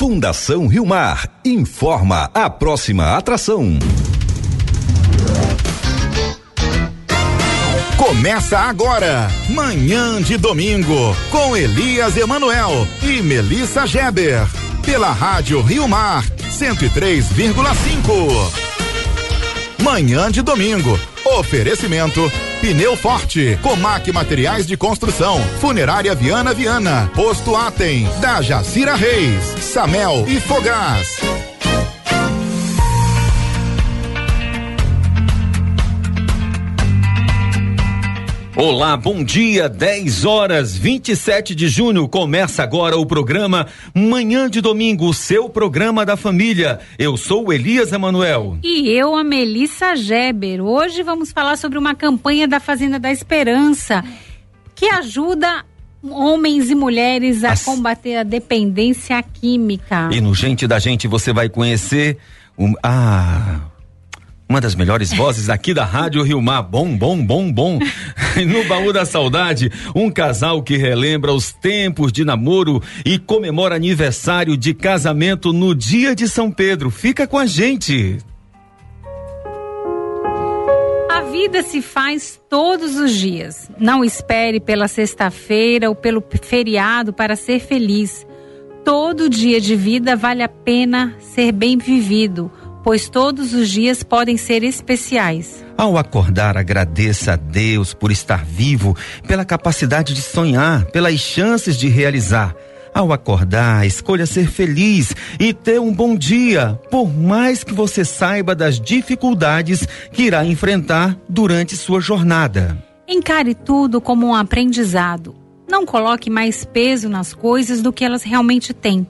Fundação Rio Mar informa a próxima atração. Começa agora, manhã de domingo, com Elias Emanuel e Melissa Geber, pela Rádio Rio Mar 103,5. Manhã de domingo, oferecimento Pneu Forte, Comac Materiais de Construção, Funerária Viana Viana, Posto Atem, da Jacira Reis, Samel e Fogás. Olá, bom dia, 10 horas 27 de junho. Começa agora o programa Manhã de Domingo, o seu programa da família. Eu sou o Elias Emanuel. E eu, a Melissa Geber. Hoje vamos falar sobre uma campanha da Fazenda da Esperança que ajuda homens e mulheres a As... combater a dependência química. E no Gente da Gente você vai conhecer um, ah, uma das melhores vozes aqui da Rádio Rio Mar. Bom, bom, bom, bom. no baú da saudade, um casal que relembra os tempos de namoro e comemora aniversário de casamento no dia de São Pedro. Fica com a gente. A vida se faz todos os dias. Não espere pela sexta-feira ou pelo feriado para ser feliz. Todo dia de vida vale a pena ser bem vivido pois todos os dias podem ser especiais. Ao acordar, agradeça a Deus por estar vivo, pela capacidade de sonhar, pelas chances de realizar. Ao acordar, escolha ser feliz e ter um bom dia, por mais que você saiba das dificuldades que irá enfrentar durante sua jornada. Encare tudo como um aprendizado. Não coloque mais peso nas coisas do que elas realmente têm.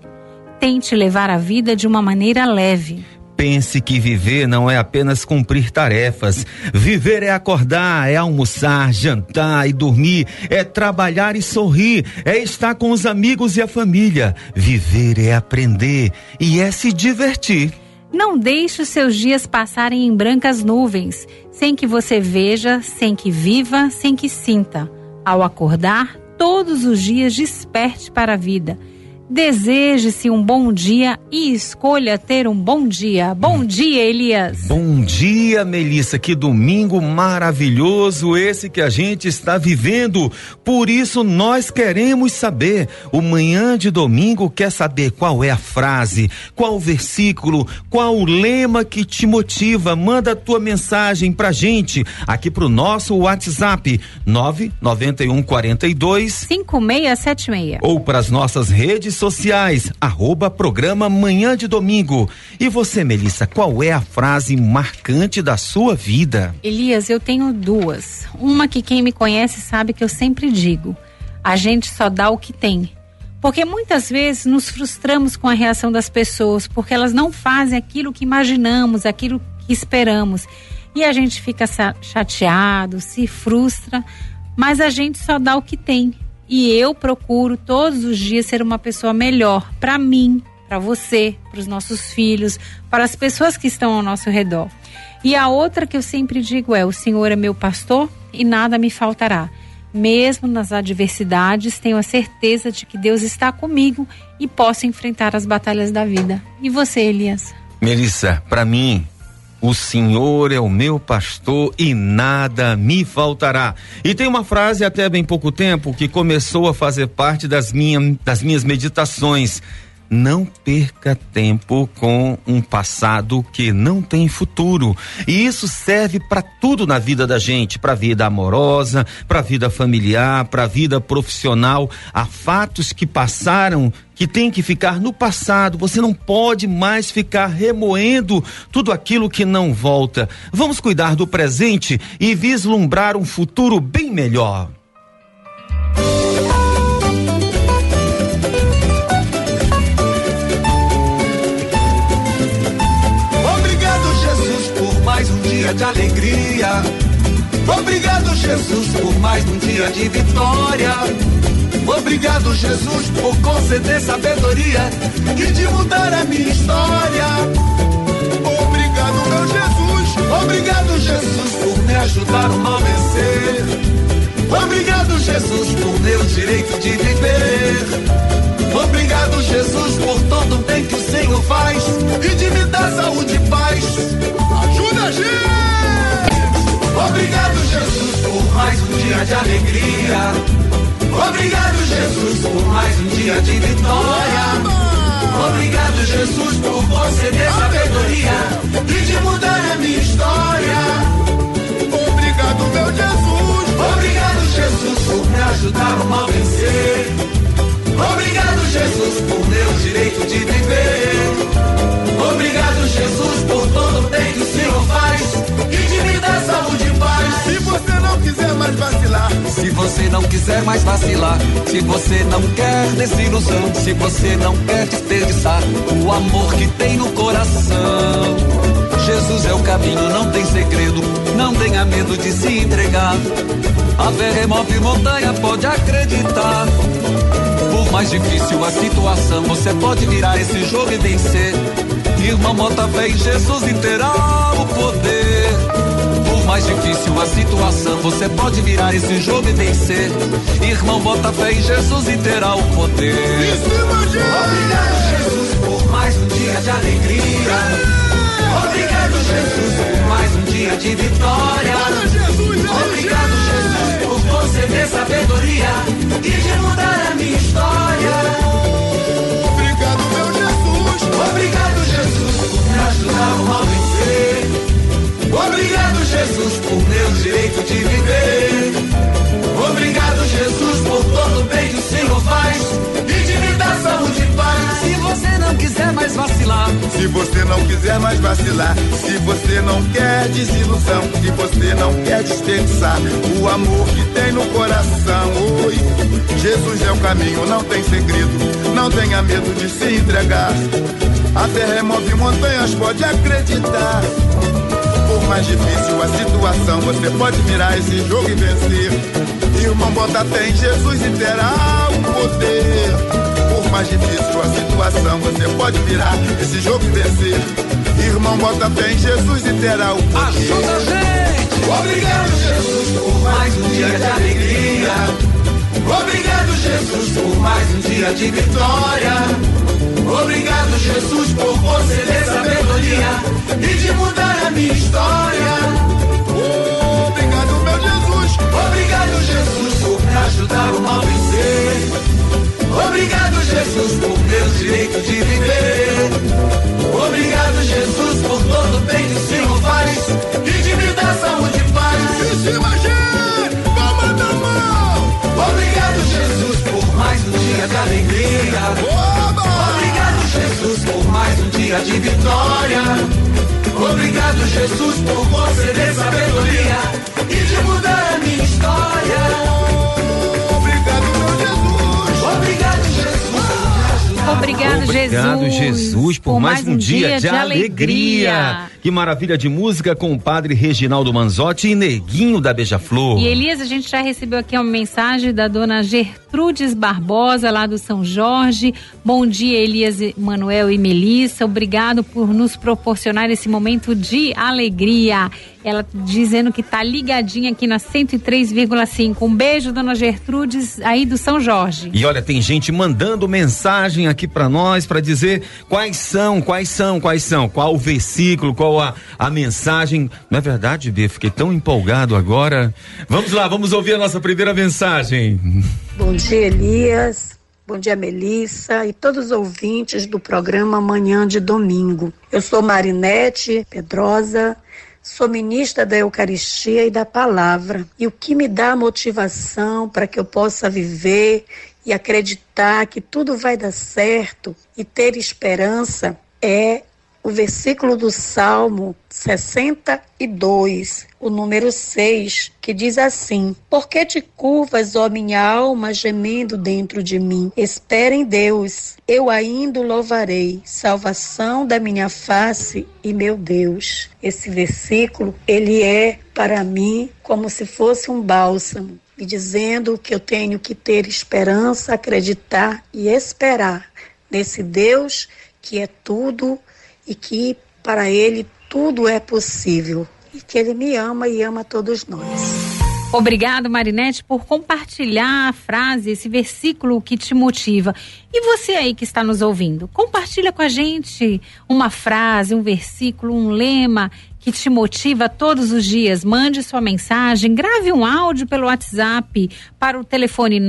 Tente levar a vida de uma maneira leve pense que viver não é apenas cumprir tarefas. Viver é acordar, é almoçar, jantar e dormir, é trabalhar e sorrir, é estar com os amigos e a família. Viver é aprender e é se divertir. Não deixe os seus dias passarem em brancas nuvens, sem que você veja, sem que viva, sem que sinta. Ao acordar, todos os dias desperte para a vida Deseje-se um bom dia e escolha ter um bom dia. Bom dia, Elias. Bom dia, Melissa. Que domingo maravilhoso esse que a gente está vivendo. Por isso nós queremos saber. O manhã de domingo quer saber qual é a frase, qual o versículo, qual o lema que te motiva. Manda a tua mensagem pra gente aqui pro nosso WhatsApp 99142 5676 ou para as nossas redes sociais, arroba programa Manhã de Domingo. E você, Melissa, qual é a frase marcante da sua vida? Elias, eu tenho duas. Uma que quem me conhece sabe que eu sempre digo: a gente só dá o que tem. Porque muitas vezes nos frustramos com a reação das pessoas, porque elas não fazem aquilo que imaginamos, aquilo que esperamos. E a gente fica chateado, se frustra, mas a gente só dá o que tem. E eu procuro todos os dias ser uma pessoa melhor para mim, para você, para os nossos filhos, para as pessoas que estão ao nosso redor. E a outra que eu sempre digo é: o Senhor é meu pastor e nada me faltará. Mesmo nas adversidades, tenho a certeza de que Deus está comigo e posso enfrentar as batalhas da vida. E você, Elias? Melissa, para mim, o Senhor é o meu pastor e nada me faltará. E tem uma frase até bem pouco tempo que começou a fazer parte das, minha, das minhas meditações. Não perca tempo com um passado que não tem futuro. E isso serve para tudo na vida da gente, para a vida amorosa, para a vida familiar, para a vida profissional. Há fatos que passaram que tem que ficar no passado. Você não pode mais ficar remoendo tudo aquilo que não volta. Vamos cuidar do presente e vislumbrar um futuro bem melhor. Dia de alegria. Obrigado, Jesus, por mais um dia de vitória. Obrigado, Jesus, por conceder sabedoria e de mudar a minha história. Obrigado, meu Jesus. Obrigado, Jesus, por me ajudar a não vencer. Obrigado, Jesus, por meu direito de viver. Obrigado, Jesus, por todo o bem dá saúde e paz. Ajuda gente! Obrigado, Jesus, por mais um dia de alegria. Obrigado, Jesus, por mais um dia de vitória. Obrigado, Jesus, por conceder sabedoria e de mudar a minha história. Obrigado, meu Jesus. Obrigado, Jesus, por me ajudar o mal vencer. Obrigado, Jesus, por meu direito de viver. Obrigado, Jesus, por todo o bem que o Senhor faz e de me dar saúde e paz. Se você não quiser mais vacilar, Se você não quiser mais vacilar, se você não quer desilusão, se você não quer desperdiçar o amor que tem no coração. Jesus é o caminho, não tem segredo, não tenha medo de se entregar. A fé remove montanha, pode acreditar. Mais difícil a situação, você pode virar esse jogo e vencer. Irmão, bota fé em Jesus e terá o poder. Por mais difícil a situação, você pode virar esse jogo e vencer. Irmão, bota fé em Jesus e terá o poder. Obrigado, Jesus, por mais um dia de alegria. Obrigado, Jesus, por mais um dia de vitória. Obrigado, Jesus, conceder sabedoria e de mudar a minha história. Mais vacilar, se você não quer desilusão, se você não quer desperdiçar o amor que tem no coração, oi. Jesus é o caminho, não tem segredo, não tenha medo de se entregar. A terra remove montanhas, pode acreditar. Por mais difícil a situação, você pode virar esse jogo e vencer. Irmão, bota fé em Jesus e terá o poder. Mais difícil a situação, você pode virar esse jogo e vencer. Irmão, bota fé em Jesus e terá o poder. ajuda a gente. Obrigado, Jesus, por mais um dia de alegria. Obrigado, Jesus, por mais um dia de vitória. Obrigado, Jesus, por conceder sabedoria e de mudar a minha história. Obrigado, meu Jesus. Obrigado, Jesus, por me ajudar o mal vencer. Obrigado, Jesus, por meu direito de viver. Obrigado, Jesus, por todo o bem que o Senhor faz e de me dar saúde e paz. Cima, gente! Palma da mão! Obrigado, Jesus, por mais um dia de alegria. Oba! Obrigado, Jesus, por mais um dia de vitória. Obrigado, Jesus, por conceder sabedoria e de mudar a minha história. Obrigado, Obrigado, Jesus. Jesus, por, mais um dia, de, alegria. Que maravilha de música com o padre Reginaldo Manzotti e Neguinho da Beija-Flor. E Elias, a gente já recebeu aqui uma mensagem da dona Gertrudes Barbosa, lá do São Jorge. Bom dia, Elias, Manuel e Melissa. Obrigado por nos proporcionar esse momento de alegria. Ela dizendo que tá ligadinha aqui na 103,5. Um beijo, dona Gertrudes, aí do São Jorge. E olha, tem gente mandando mensagem aqui pra nós pra dizer quais são, quais são, quais são, qual o versículo, qual a, a mensagem. Não é verdade, B? Fiquei tão empolgado agora. Vamos lá, vamos ouvir a nossa primeira mensagem. Bom dia, Elias. Bom dia, Melissa e todos os ouvintes do programa Manhã de Domingo. Eu sou Marinete Pedrosa, sou ministra da Eucaristia e da Palavra. E o que me dá motivação para que eu possa viver e acreditar que tudo vai dar certo e ter esperança é o versículo do Salmo 62, o número 6, que diz assim: Por que te curvas, ó minha alma, gemendo dentro de mim? Espera em Deus, eu ainda o louvarei, salvação da minha face e meu Deus. Esse versículo, ele é para mim como se fosse um bálsamo, me dizendo que eu tenho que ter esperança, acreditar e esperar nesse Deus que é tudo e que para ele tudo é possível e que ele me ama e ama todos nós. Obrigado, Marinete, por compartilhar a frase, esse versículo que te motiva. E você aí que está nos ouvindo, compartilha com a gente uma frase, um versículo, um lema que te motiva todos os dias. Mande sua mensagem, grave um áudio pelo WhatsApp para o telefone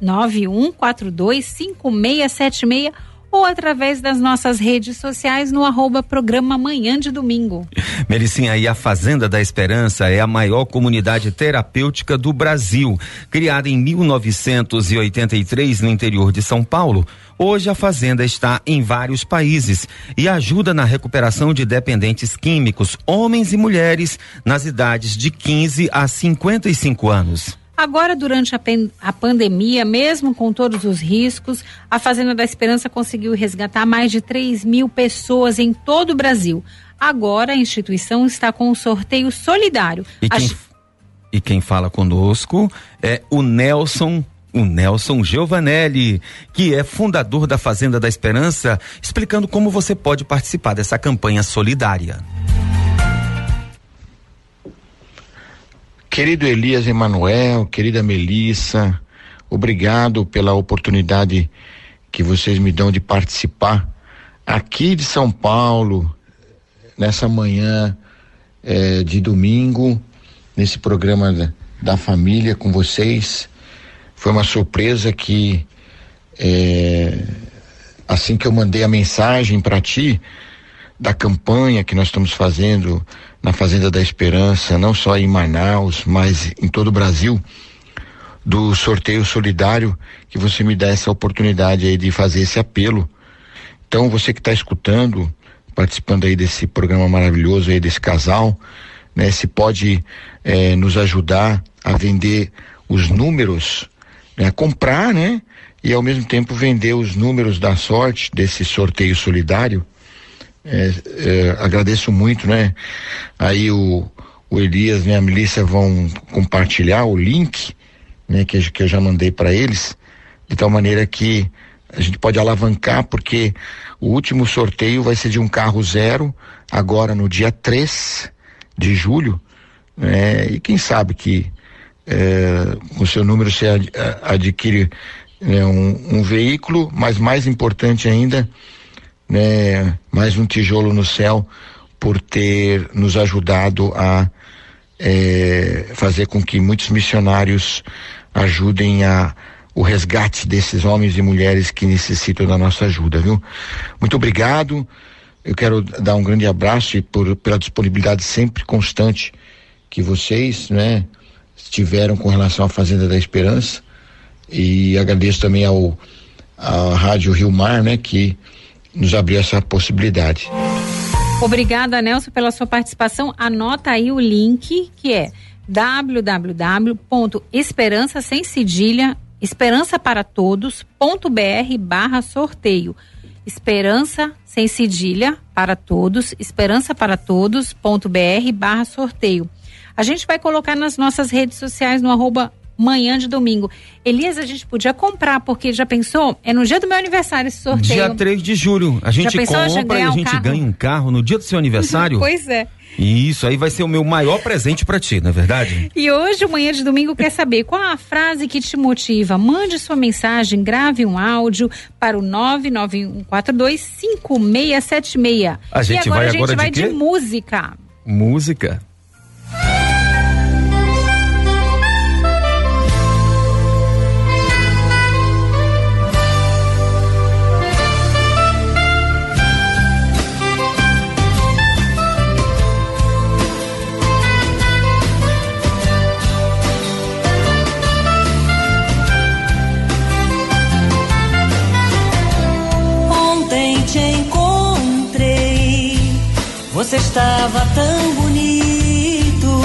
991425676 ou através das nossas redes sociais no arroba programa Manhã de Domingo. Melicinha, e a Fazenda da Esperança é a maior comunidade terapêutica do Brasil. Criada em 1983 no interior de São Paulo, hoje a Fazenda está em vários países e ajuda na recuperação de dependentes químicos, homens e mulheres, nas idades de 15 a 55 anos. Agora, durante a, a, pandemia, mesmo com todos os riscos, a Fazenda da Esperança conseguiu resgatar mais de 3 mil pessoas em todo o Brasil. Agora, a instituição está com um sorteio solidário. E quem, a... e quem fala conosco é o Nelson o Nelson Giovanelli, que é fundador da Fazenda da Esperança, explicando como você pode participar dessa campanha solidária. Querido Elias Emanuel, querida Melissa, obrigado pela oportunidade que vocês me dão de participar aqui de São Paulo, nessa manhã eh, de domingo, nesse programa da, da, família com vocês. Foi uma surpresa que eh, assim que eu mandei a mensagem para ti da campanha que nós estamos fazendo na Fazenda da Esperança, não só em Manaus, mas em todo o Brasil, do sorteio solidário, que você me dá essa oportunidade aí de fazer esse apelo. Então, você que está escutando, participando aí desse programa maravilhoso aí desse casal, né, se pode eh, nos ajudar a vender os números, né, comprar, né, e ao mesmo tempo vender os números da sorte desse sorteio solidário é, é, agradeço muito, né? Aí o, o Elias e a Melissa vão compartilhar o link, né? Que, que eu já mandei para eles, de tal maneira que a gente pode alavancar, porque o último sorteio vai ser de um carro zero, agora no dia 3 de julho, né? E quem sabe que é, com seu número você ad, adquire né, um, um veículo, mas mais importante ainda, né, mais um tijolo no céu por ter nos ajudado a é, fazer com que muitos missionários ajudem a o resgate desses homens e mulheres que necessitam da nossa ajuda, viu? Muito obrigado. Eu quero dar um grande abraço e por, pela disponibilidade sempre constante que vocês, né, tiveram com relação à Fazenda da Esperança e agradeço também ao à Rádio Rio Mar, né, que nos abriu essa possibilidade. Obrigada, Nelson, pela sua participação. Anota aí o link que é www.esperança sem cedilha esperança para todos.br barra sorteio. Esperança sem cedilha para todos, esperança para todos.br barra sorteio. A gente vai colocar nas nossas redes sociais no arroba manhã de domingo. Elias, a gente podia comprar, porque já pensou? É no dia do meu aniversário esse sorteio. Dia 3 de julho. A gente compra e a gente um ganha um carro no dia do seu aniversário. pois é. E isso aí vai ser o meu maior presente para ti, não é verdade? E hoje, Manhã de Domingo, quer saber qual a frase que te motiva? Mande sua mensagem, grave um áudio para o 991425676. A gente e agora vai a gente agora vai de, de música. Música? Você estava tão bonito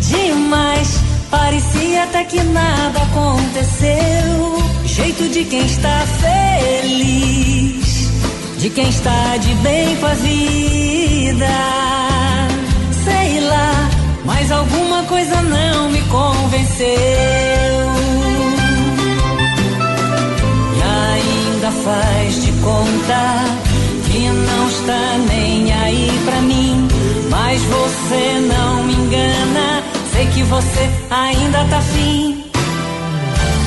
demais. Parecia até que nada aconteceu. Jeito de quem está feliz, de quem está de bem com a vida. Sei lá, mas alguma coisa não me convenceu. E ainda faz de conta não está nem aí pra mim. Mas você não me engana, sei que você ainda tá fim.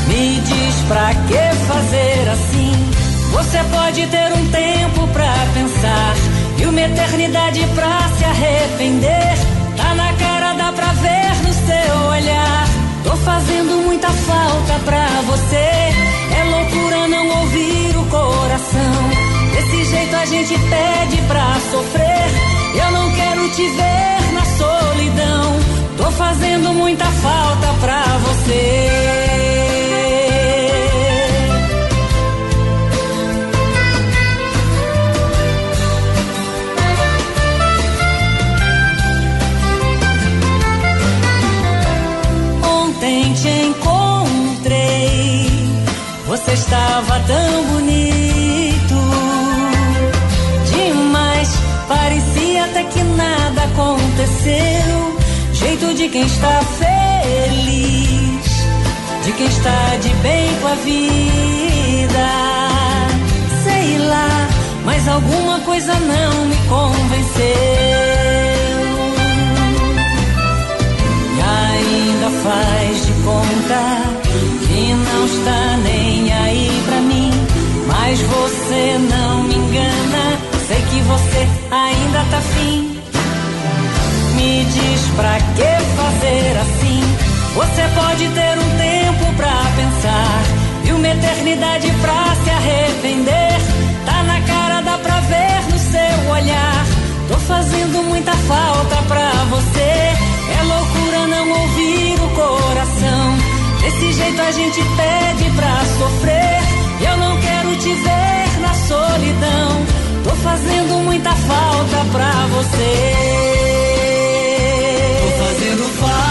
Me diz pra que fazer assim? Você pode ter um tempo pra pensar e uma eternidade pra se arrepender. Tá na cara, dá pra ver no seu olhar. Tô fazendo muita falta pra você. É loucura não ouvir o coração. Desse jeito a gente pede pra sofrer. Eu não quero te ver na solidão. Tô fazendo muita falta pra você. Você estava tão aconteceu. Jeito de quem está feliz, de quem está de bem com a vida. Sei lá, mas alguma coisa não me convenceu. E ainda faz de conta que não está nem aí pra mim. Mas você não me engana, sei que você ainda tá fim. Me diz pra que fazer assim? Você pode ter um tempo pra pensar e uma eternidade pra se arrepender. Tá na cara, dá pra ver no seu olhar. Tô fazendo muita falta pra você. É loucura não ouvir o coração. Desse jeito a gente pede pra sofrer. Eu não quero te ver na solidão. Tô fazendo muita falta pra você. Tô fazendo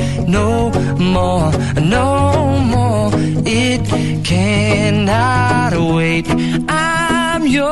no more, no more. It cannot wait. I'm yours.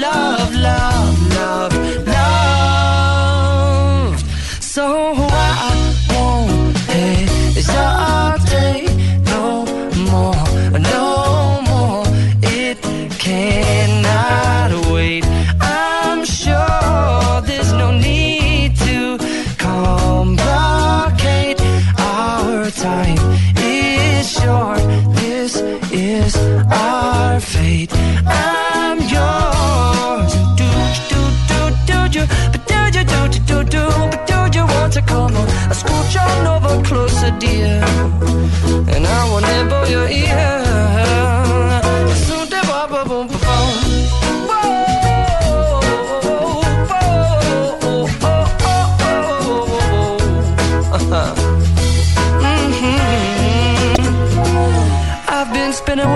dear, and I will nibble your ear.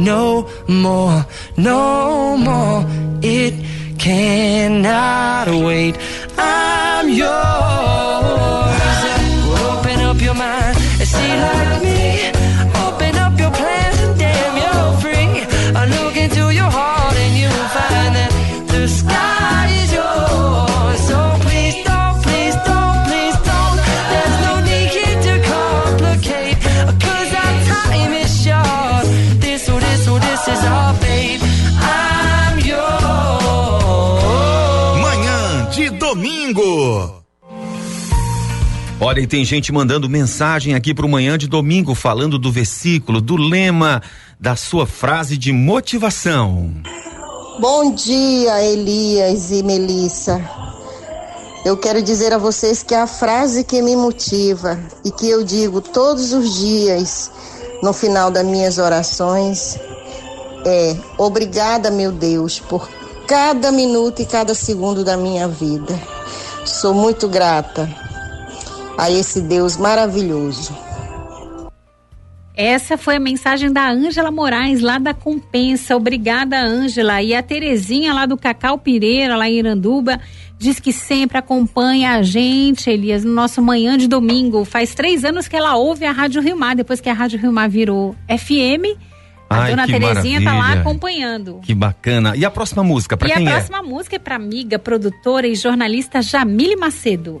no more, no more. It cannot wait. I'm yours. Olha, e tem gente mandando mensagem aqui pro manhã de domingo, falando do versículo, do lema, da sua frase de motivação. Bom dia, Elias e Melissa. Eu quero dizer a vocês que a frase que me motiva e que eu digo todos os dias no final das minhas orações é: Obrigada, meu Deus, por cada minuto e cada segundo da minha vida. Sou muito grata a esse Deus maravilhoso. Essa foi a mensagem da Ângela Moraes, lá da Compensa. Obrigada, Ângela. E a Terezinha, lá do Cacau Pireira, lá em Iranduba, diz que sempre acompanha a gente, Elias, no nosso manhã de domingo. Faz três anos que ela ouve a Rádio Rio Mar, depois que a Rádio Rio Mar virou FM. A Ai, dona Terezinha tá lá maravilha. acompanhando. Que bacana. E a próxima música, pra e quem a é? próxima música é pra amiga, produtora e jornalista Jamile Macedo.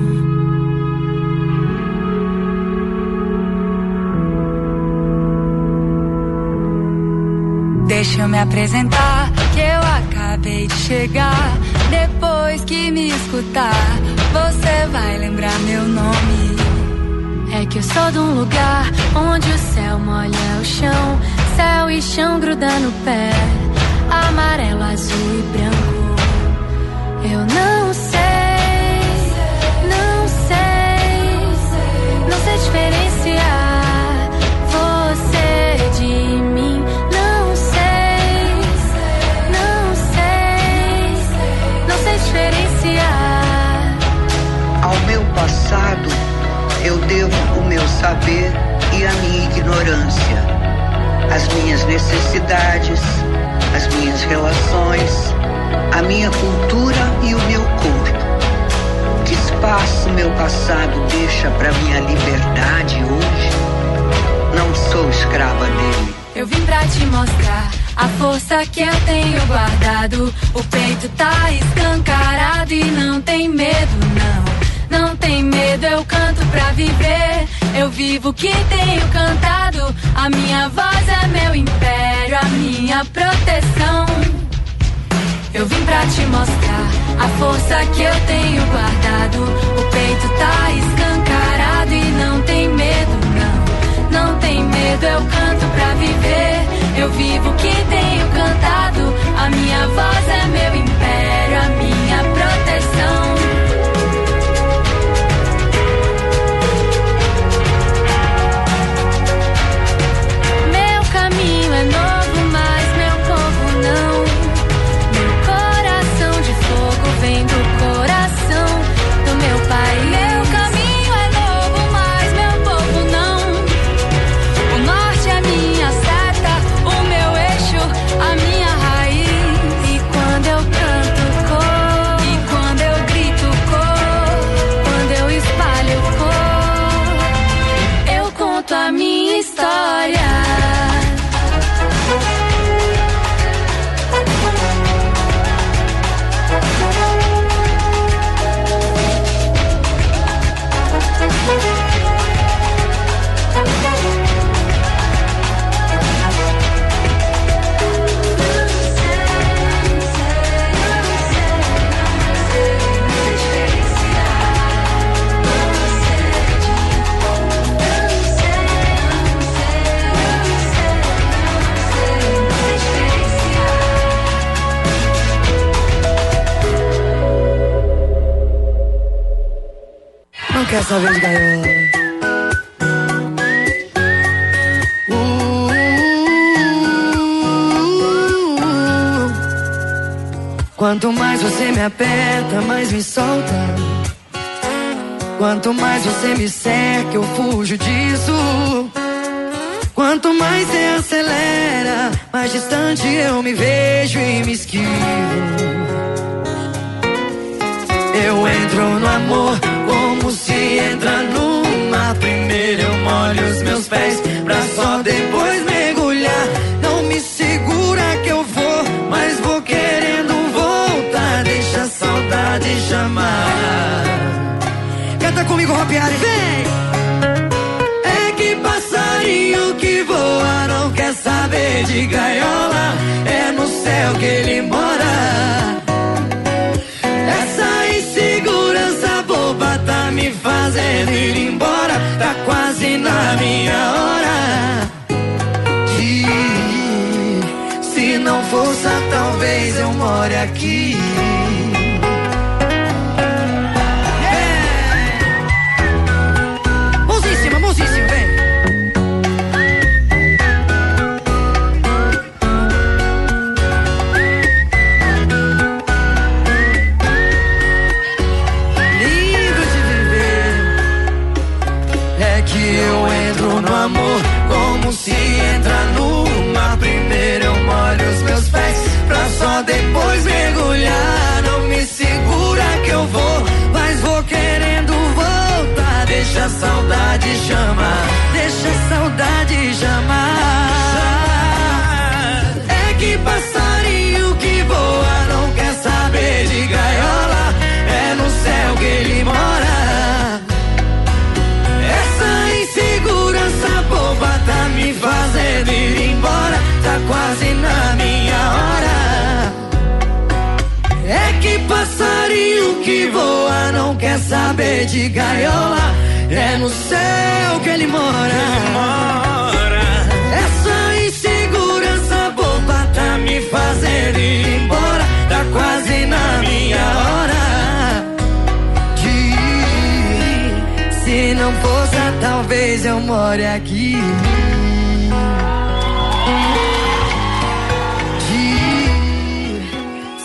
Deixa eu me apresentar, que eu acabei de chegar. Depois que me escutar, você vai lembrar meu nome. É que eu sou de um lugar onde o céu molha o chão, céu e chão gruda no pé, amarelo, azul e branco. Eu não sei, não sei, não sei diferenciar saber e a minha ignorância, as minhas necessidades, as minhas relações, a minha cultura e o meu corpo. Que espaço meu passado deixa para minha liberdade hoje? Não sou escrava dele. Eu vim pra te mostrar a força que eu tenho guardado. O peito tá escancarado e não tem medo, não. Não tem medo, eu canto pra viver. Eu vivo que tenho cantado. A minha voz é meu império, a minha proteção. Eu vim pra te mostrar a força que eu tenho guardado. O peito tá escancarado e não tem medo, não. Não tem medo, eu canto pra viver. Eu vivo que tenho cantado. A minha voz é meu império, quer saber de gaiola. Quanto mais você me aperta, mais me solta. Quanto mais você me cerca, eu fujo disso. Quanto mais você acelera, mais distante eu me vejo e me esquivo. Eu entro no amor entra no mar. Primeiro eu molho os meus pés pra só depois mergulhar. Não me segura que eu vou, mas vou querendo voltar. Deixa a saudade chamar. Canta comigo, Rapiari, vem! É que passarinho que voa não quer saber de gaiola. É no céu que ele mora. Fazendo ir embora. Tá quase na minha hora. De ir. Se não fosse, talvez eu more aqui. Saudade chamar, deixa a saudade chamar. É que passarinho que voa não quer saber de gaiola. É no céu que ele mora. Essa insegurança boba tá me fazendo ir embora. Tá quase na minha hora. É que passarinho que voa não quer saber de gaiola. É no céu que ele mora. Essa insegurança boba tá me fazendo ir embora. Tá quase na minha hora. De ir. Se não fosse, talvez eu more aqui.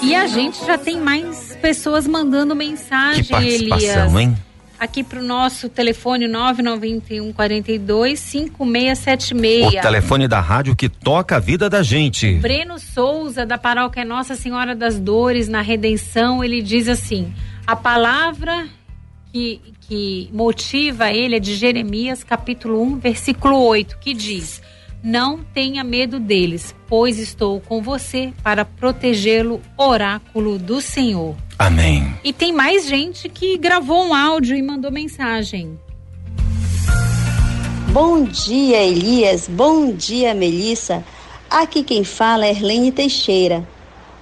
E a gente já tem mais pessoas mandando mensagem, Que participação, Elias. hein? Aqui pro nosso telefone 991 42 5676. O telefone da rádio que toca a vida da gente. Breno Souza, da paróquia Nossa Senhora das Dores, na Redenção, ele diz assim: a palavra que, que motiva ele é de Jeremias, capítulo 1, versículo 8, que diz: Não tenha medo deles, pois estou com você para protegê-lo, oráculo do Senhor. Amém. E tem mais gente que gravou um áudio e mandou mensagem. Bom dia, Elias. Bom dia, Melissa. Aqui quem fala é Erlene Teixeira.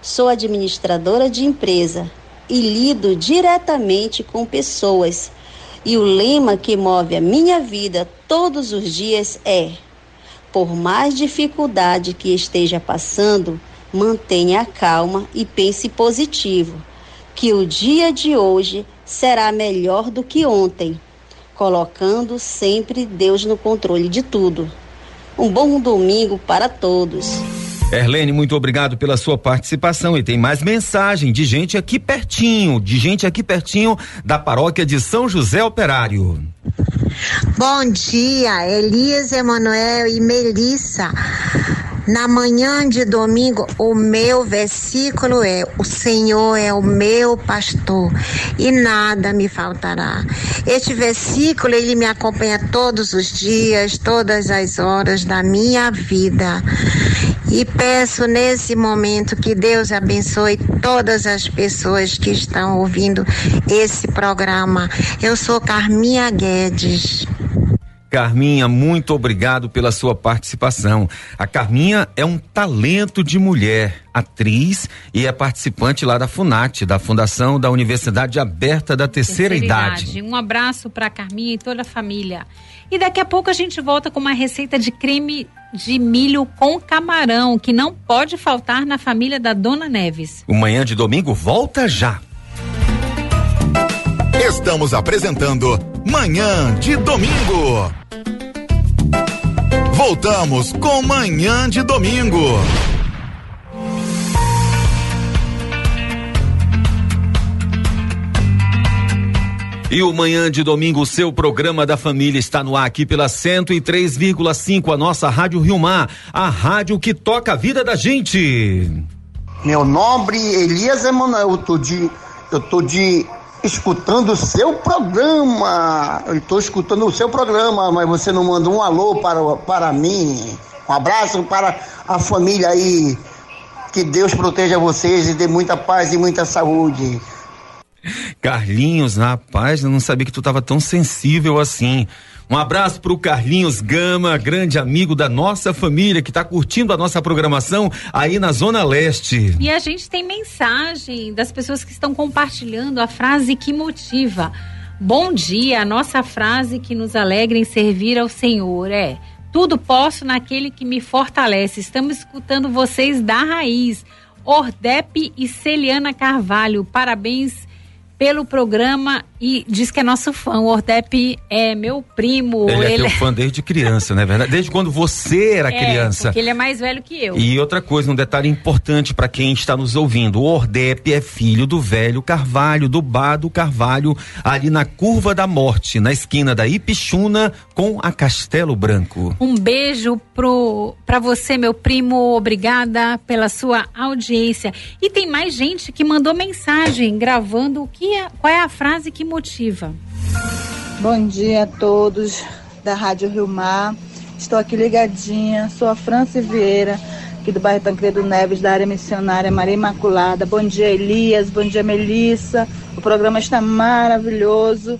Sou administradora de empresa e lido diretamente com pessoas. E o lema que move a minha vida todos os dias é: por mais dificuldade que esteja passando, mantenha a calma e pense positivo, que o dia de hoje será melhor do que ontem colocando sempre Deus no controle de tudo. Um bom domingo para todos. Erlene, muito obrigado pela sua participação. E tem mais mensagem de gente aqui pertinho, de gente aqui pertinho da paróquia de São José Operário. Bom dia, Elias, Emanuel e Melissa. Na manhã de domingo, o meu versículo é: O Senhor é o meu pastor e nada me faltará. Este versículo ele me acompanha todos os dias, todas as horas da minha vida. E peço nesse momento que Deus abençoe todas as pessoas que estão ouvindo esse programa. Eu sou Carminha Guedes. Carminha, muito obrigado pela sua participação. A Carminha é um talento de mulher, atriz e é participante lá da FUNAT, da Fundação da Universidade Aberta da Terceira, Idade. Um abraço para Carminha e toda a família. E daqui a pouco a gente volta com uma receita de creme de milho com camarão, que não pode faltar na família da Dona Neves. O Manhã de Domingo volta já. Estamos apresentando Manhã de domingo. Voltamos com Manhã de domingo. E o Manhã de Domingo, o seu programa da família está no ar aqui pela 103,5, a nossa Rádio Rio Mar, a rádio que toca a vida da gente. Meu nobre Elias Emanuel, eu tô de, eu tô de escutando o seu programa. Eu estou escutando o seu programa, mas você não manda um alô para, para mim. Um abraço para a família aí. Que Deus proteja vocês e dê muita paz e muita saúde. Carlinhos, rapaz, eu não sabia que tu estava tão sensível assim. Um abraço pro Carlinhos Gama, grande amigo da nossa família que está curtindo a nossa programação aí na Zona Leste. E a gente tem mensagem das pessoas que estão compartilhando a frase que motiva. Bom dia, a nossa frase que nos alegra em servir ao Senhor é: tudo posso naquele que me fortalece. Estamos escutando vocês da raiz. Ordep e Celiana Carvalho, parabéns pelo programa e diz que é nosso fã. O Ordep é meu primo. Ele, ele é teu fã desde criança, não é verdade? Desde quando você era é, criança. Porque ele é mais velho que eu. E outra coisa, um detalhe importante para quem está nos ouvindo: o Ordep é filho do velho Carvalho, do Bado Carvalho, ali na curva da morte, na esquina da Ipixuna com a Castelo Branco. Um beijo pro para você, meu primo. Obrigada pela sua audiência. E tem mais gente que mandou mensagem gravando o que qual é a frase que motiva. Bom dia a todos da Rádio Rio Mar. Estou aqui ligadinha. Sou a Franci Vieira, aqui do bairro Tancredo Neves, da área missionária Maria Imaculada. Bom dia, Elias. Bom dia, Melissa. O programa está maravilhoso.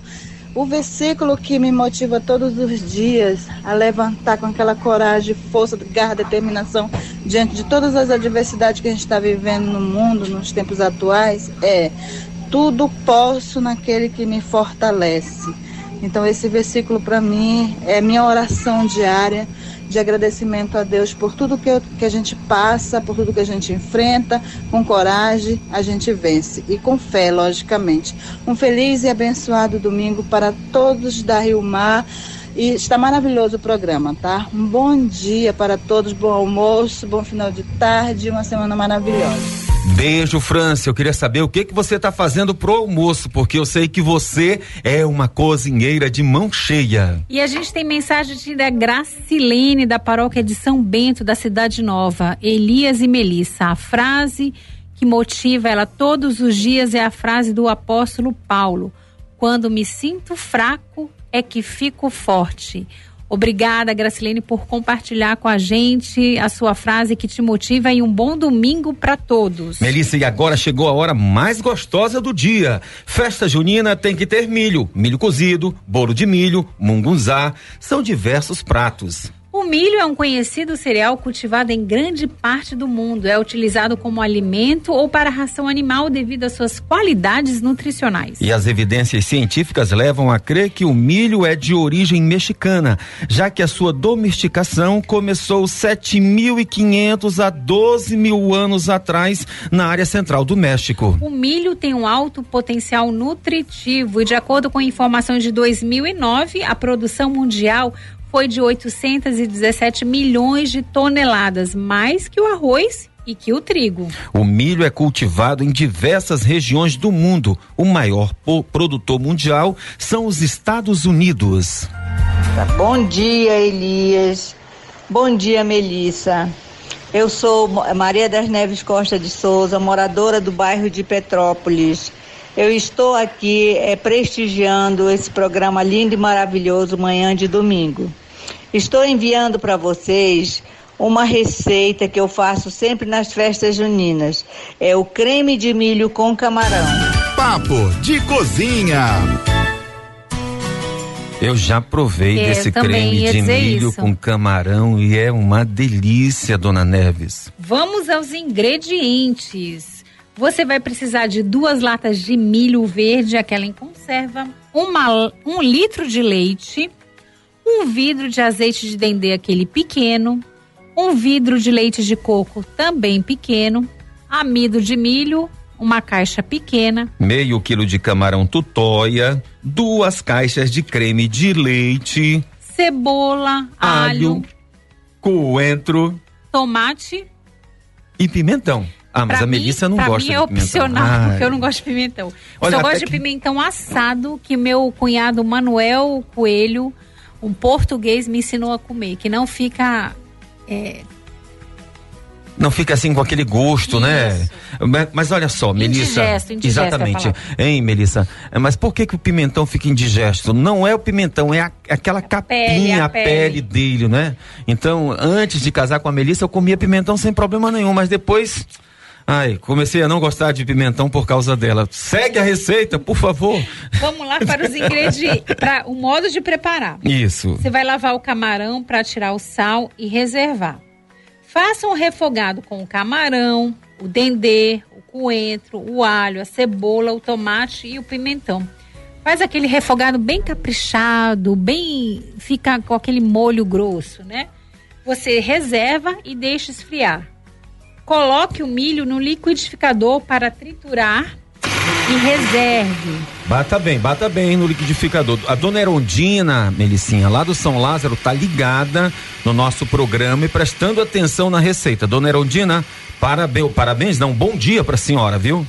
O versículo que me motiva todos os dias a levantar com aquela coragem, força, garra, determinação diante de todas as adversidades que a gente está vivendo no mundo, nos tempos atuais, é: tudo posso naquele que me fortalece. Então, esse versículo para mim é minha oração diária de agradecimento a Deus por tudo que, que a gente passa, por tudo que a gente enfrenta. Com coragem, a gente vence. E com fé, logicamente. Um feliz e abençoado domingo para todos da Rio Mar. E está maravilhoso o programa, tá? Um bom dia para todos, bom almoço, bom final de tarde, uma semana maravilhosa. Beijo, França. Eu queria saber o que que você está fazendo pro almoço, porque eu sei que você é uma cozinheira de mão cheia. E a gente tem mensagem da Gracilene, da paróquia de São Bento, da Cidade Nova. Elias e Melissa. A frase que motiva ela todos os dias é a frase do apóstolo Paulo: Quando me sinto fraco, é que fico forte. Obrigada, Gracilene, por compartilhar com a gente a sua frase que te motiva e um bom domingo para todos. Melissa, e agora chegou a hora mais gostosa do dia. Festa junina tem que ter milho, milho cozido, bolo de milho, mungunzá, são diversos pratos. O milho é um conhecido cereal cultivado em grande parte do mundo. É utilizado como alimento ou para ração animal devido às suas qualidades nutricionais. E as evidências científicas levam a crer que o milho é de origem mexicana, já que a sua domesticação começou 7.500 a 12 mil anos atrás na área central do México. O milho tem um alto potencial nutritivo e, de acordo com informações de 2009, a produção mundial foi de 817 milhões de toneladas, mais que o arroz e que o trigo. O milho é cultivado em diversas regiões do mundo. O maior produtor mundial são os Estados Unidos. Bom dia, Elias. Bom dia, Melissa. Eu sou Maria das Neves Costa de Souza, moradora do bairro de Petrópolis. Eu estou aqui é, prestigiando esse programa lindo e maravilhoso Manhã de Domingo. Estou enviando para vocês uma receita que eu faço sempre nas festas juninas. É o creme de milho com camarão. Papo de cozinha. Eu já provei É, desse eu também creme de milho isso. com camarão e é uma delícia, dona Neves. Vamos aos ingredientes. Você vai precisar de duas latas de milho verde, aquela em conserva, uma, um litro de leite, um vidro de azeite de dendê, aquele pequeno, um vidro de leite de coco, também pequeno, amido de milho, uma caixa pequena, Meio quilo de camarão tutóia, duas caixas de creme de leite, cebola, alho, alho, coentro tomate. e pimentão. Ah, mas Pra a Melissa mim, não pra gosta mim é de pimentão. opcional, Ai. porque eu não gosto de pimentão. Eu Olha, só gosto de que- pimentão assado, que meu cunhado Manuel Coelho, um português, me ensinou a comer, que não fica é, Não fica assim com aquele gosto, né? Mas, mas olha só, Melissa. Indigesto, indigesto é a Exatamente. Hein, Melissa? Mas por que que o pimentão fica indigesto? Não é o pimentão, é a- aquela capinha, pele, a a pele. dele, né? Então, antes de casar com a Melissa, eu comia pimentão sem problema nenhum, mas depois. Ai, comecei a não gostar de pimentão por causa dela. Segue a receita, por favor. Vamos lá para os ingredientes, para o modo de preparar. Isso. Você vai lavar o camarão para tirar o sal e reservar. Faça um refogado com o camarão, o dendê, o coentro, o alho, a cebola, o tomate e o pimentão. Faz aquele refogado bem caprichado, bem fica com aquele molho grosso, né? Você reserva e deixa esfriar. Coloque o milho no liquidificador para triturar e reserve. Bata bem, bata bem no liquidificador. A dona Erondina, Melicinha, lá do São Lázaro, tá ligada no nosso programa e prestando atenção na receita. Dona Erondina, parabéns, parabéns, não, bom dia pra senhora, viu?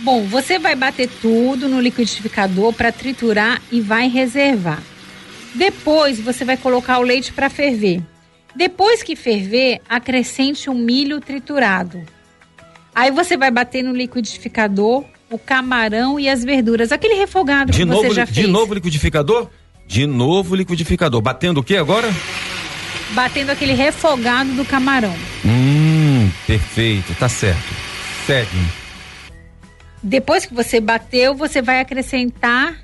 Bom, você vai bater tudo no liquidificador para triturar e vai reservar. Depois você vai colocar o leite para ferver. Depois que ferver, acrescente o milho triturado. Aí você vai bater no liquidificador o camarão e as verduras, aquele refogado De que novo, você já de fez. novo liquidificador? De novo liquidificador. Batendo o que agora? Batendo aquele refogado do camarão. Hum, perfeito, tá certo. Segue. Depois que você bateu, você vai acrescentar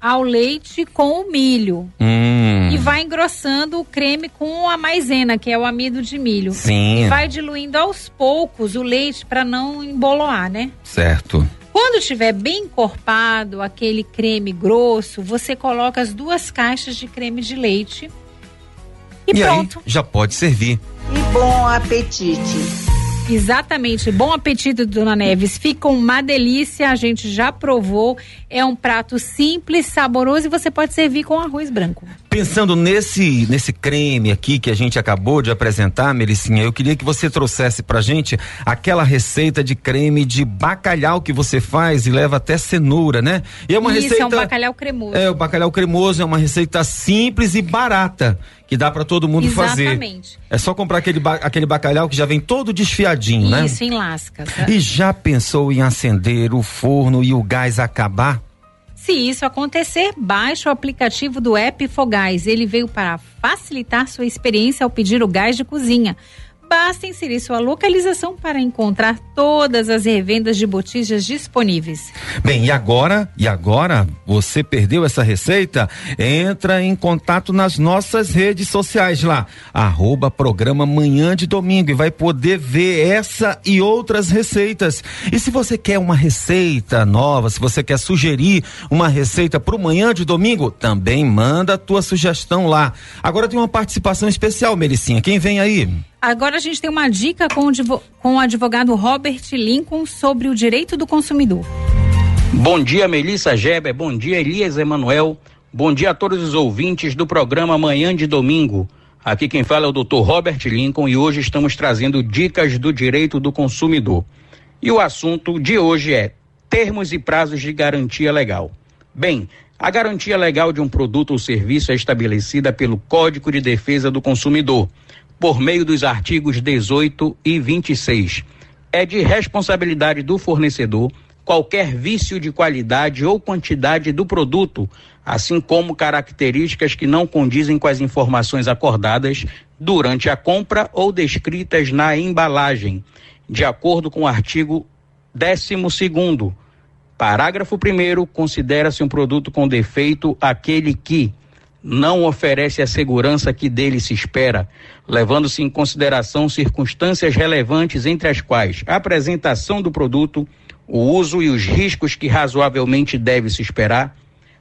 ao leite com o milho. Hum. E vai engrossando o creme com a maisena, que é o amido de milho. Sim. E vai diluindo aos poucos o leite para não emboloar, né? Certo. Quando estiver bem encorpado, aquele creme grosso, você coloca as duas caixas de creme de leite. E, E, aí, pronto. já pode servir. E bom apetite. Exatamente. Bom apetite, dona Neves. Fica uma delícia, a gente já provou. É um prato simples, saboroso e você pode servir com arroz branco. Pensando nesse nesse creme aqui que a gente acabou de apresentar, Melicinha, eu queria que você trouxesse pra gente aquela receita de creme de bacalhau que você faz e leva até cenoura, né? E é uma Isso, receita é um bacalhau cremoso. É, o bacalhau cremoso é uma receita simples e barata que dá pra todo mundo fazer. Exatamente. É só comprar aquele, ba- aquele bacalhau que já vem todo desfiadinho, né? Isso, em lascas. E já pensou em acender o forno e o gás acabar? Se isso acontecer, baixe o aplicativo do app Fogás. Ele veio para facilitar sua experiência ao pedir o gás de cozinha. Basta inserir sua localização para encontrar todas as revendas de botijas disponíveis. Bem, e agora, e agora, você perdeu essa receita? Entra em contato nas nossas redes sociais lá, arroba programa Manhã de Domingo e vai poder ver essa e outras receitas. E se você quer uma receita nova, se você quer sugerir uma receita para o Manhã de Domingo, também manda a tua sugestão lá. Agora tem uma participação especial, Melicinha. Quem vem aí? Agora a gente tem uma dica com o, com o advogado Robert Lincoln sobre o direito do consumidor. Bom dia, Melissa Geber. Bom dia, Elias Emanuel. Bom dia a todos os ouvintes do programa Manhã de Domingo. Aqui quem fala é o Dr. Robert Lincoln e hoje estamos trazendo dicas do direito do consumidor. E o assunto de hoje é termos e prazos de garantia legal. Bem, a garantia legal de um produto ou serviço é estabelecida pelo Código de Defesa do Consumidor, por meio dos artigos 18 e 26. É de responsabilidade do fornecedor qualquer vício de qualidade ou quantidade do produto, assim como características que não condizem com as informações acordadas durante a compra ou descritas na embalagem, de acordo com o artigo 12 Parágrafo 1 considera-se um produto com defeito aquele que não oferece a segurança que dele se espera, levando-se em consideração circunstâncias relevantes entre as quais a apresentação do produto, o uso e os riscos que razoavelmente deve se esperar,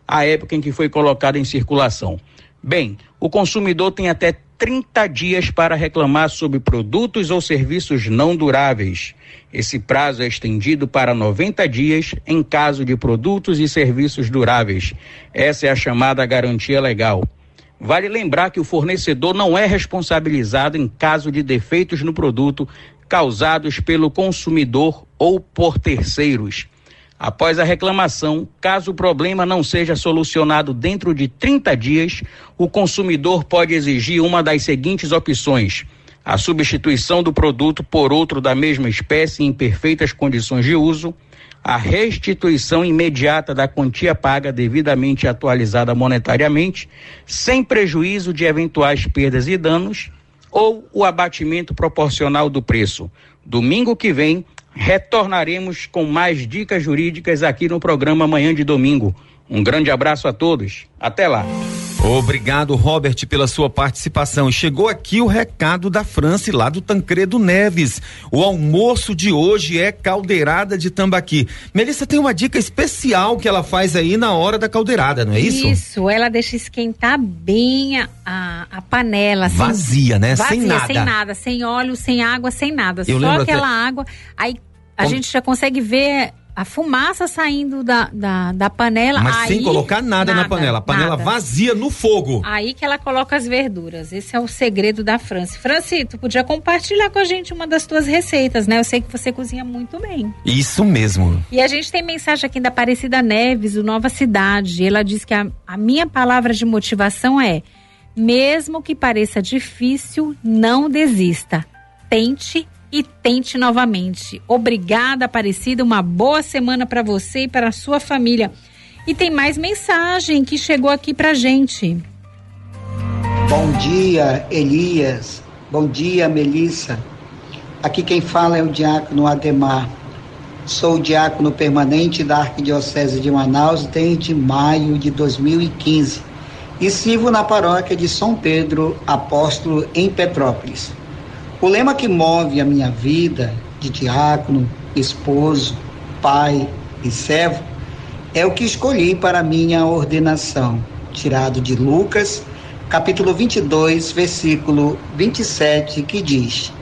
a época em que foi colocado em circulação. Bem, o consumidor tem até 30 dias para reclamar sobre produtos ou serviços não duráveis. Esse prazo é estendido para 90 dias em caso de produtos e serviços duráveis. Essa é a chamada garantia legal. Vale lembrar que o fornecedor não é responsabilizado em caso de defeitos no produto causados pelo consumidor ou por terceiros. Após a reclamação, caso o problema não seja solucionado dentro de 30 dias, o consumidor pode exigir uma das seguintes opções: a substituição do produto por outro da mesma espécie em perfeitas condições de uso, a restituição imediata da quantia paga devidamente atualizada monetariamente, sem prejuízo de eventuais perdas e danos, ou o abatimento proporcional do preço. Domingo que vem, retornaremos com mais dicas jurídicas aqui no programa Manhã de Domingo. Um grande abraço a todos. Até lá. Obrigado, Robert, pela sua participação. E chegou aqui o recado da França lá do Tancredo Neves. O almoço de hoje é caldeirada de tambaqui. Melissa tem uma dica especial que ela faz aí na hora da caldeirada, não é isso? Isso, ela deixa esquentar bem a, a, panela. Assim, vazia, né? Vazia, sem nada. Sem nada, sem óleo, sem água, sem nada. Eu Só aquela até- água. Aí a Como- gente já consegue ver a fumaça saindo da, da, da panela. Mas sem aí- colocar nada, na panela. A panela nada. vazia no fogo. Aí que ela coloca as verduras. Esse é o segredo da Franci. Franci, tu podia compartilhar com a gente uma das tuas receitas, né? Eu sei que você cozinha muito bem. Isso mesmo. E a gente tem mensagem aqui da Aparecida Neves, do Nova Cidade. Ela diz que a, a minha palavra de motivação é: mesmo que pareça difícil, não desista. Tente e tente novamente. Obrigada, Aparecida. Uma boa semana para você e para a sua família. E tem mais mensagem que chegou aqui pra gente. Bom dia, Elias. Bom dia, Melissa. Aqui quem fala é o diácono Ademar. Sou diácono permanente da Arquidiocese de Manaus desde maio de 2015 e sirvo na paróquia de São Pedro Apóstolo em Petrópolis. O lema que move a minha vida de diácono, esposo, pai e servo é o que escolhi para minha ordenação, tirado de Lucas, capítulo 22, versículo 27, que diz: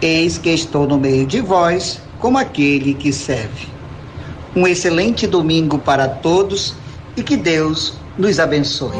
Eis que estou no meio de vós, como aquele que serve. Um excelente domingo para todos e que Deus nos abençoe.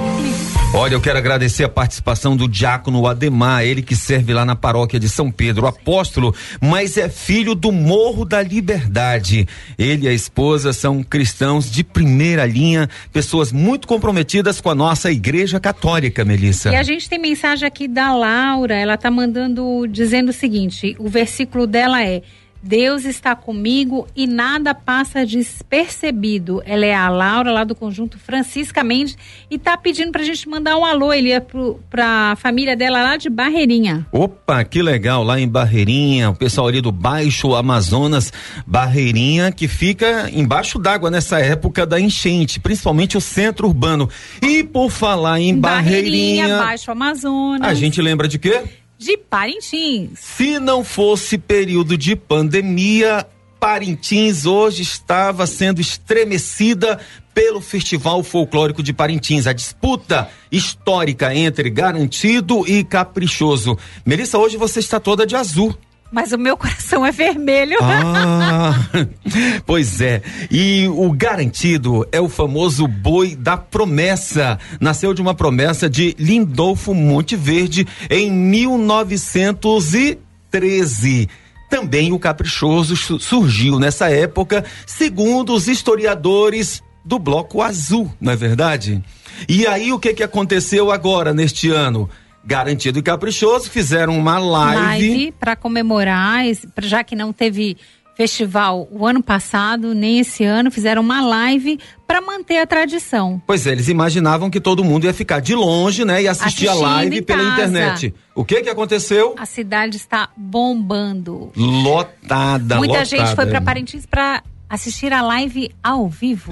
Olha, eu quero agradecer a participação do diácono Ademar, ele que serve lá na paróquia de São Pedro, apóstolo, mas é filho do Morro da Liberdade. Ele e a esposa são cristãos de primeira linha, pessoas muito comprometidas com a nossa igreja católica, Melissa. E a gente tem mensagem aqui da Laura, ela tá mandando dizendo o seguinte: o versículo dela é: Deus está comigo e nada passa despercebido. Ela é a Laura, lá do conjunto Francisca Mendes, e tá pedindo pra gente mandar um alô, ele é pro, pra família dela lá de Barreirinha. Opa, que legal, lá em Barreirinha, o pessoal ali do Baixo Amazonas, Barreirinha, que fica embaixo d'água nessa época da enchente, principalmente o centro urbano. E por falar em Barreirinha, Baixo Amazonas. a gente lembra de quê? De Parintins. Se não fosse período de pandemia, Parintins hoje estava sendo estremecida pelo Festival Folclórico de Parintins, a disputa histórica entre garantido e caprichoso. Melissa, hoje você está toda de azul. Mas o meu coração é vermelho. Ah, pois é. E o garantido é o famoso boi da promessa. Nasceu de uma promessa de Lindolfo Monteverde em 1913. Também o caprichoso su- surgiu nessa época, segundo os historiadores do Bloco Azul, não é verdade? E aí o que que aconteceu agora neste ano? Garantido e Caprichoso fizeram uma live para comemorar, já que não teve festival o ano passado, nem esse ano, fizeram uma live para manter a tradição. Pois é, eles imaginavam que todo mundo ia ficar de longe, né, e assistir a live pela casa. internet. O que que aconteceu? A cidade está bombando. Lotada, Muita lotada. gente foi para Parintins para assistir a live ao vivo.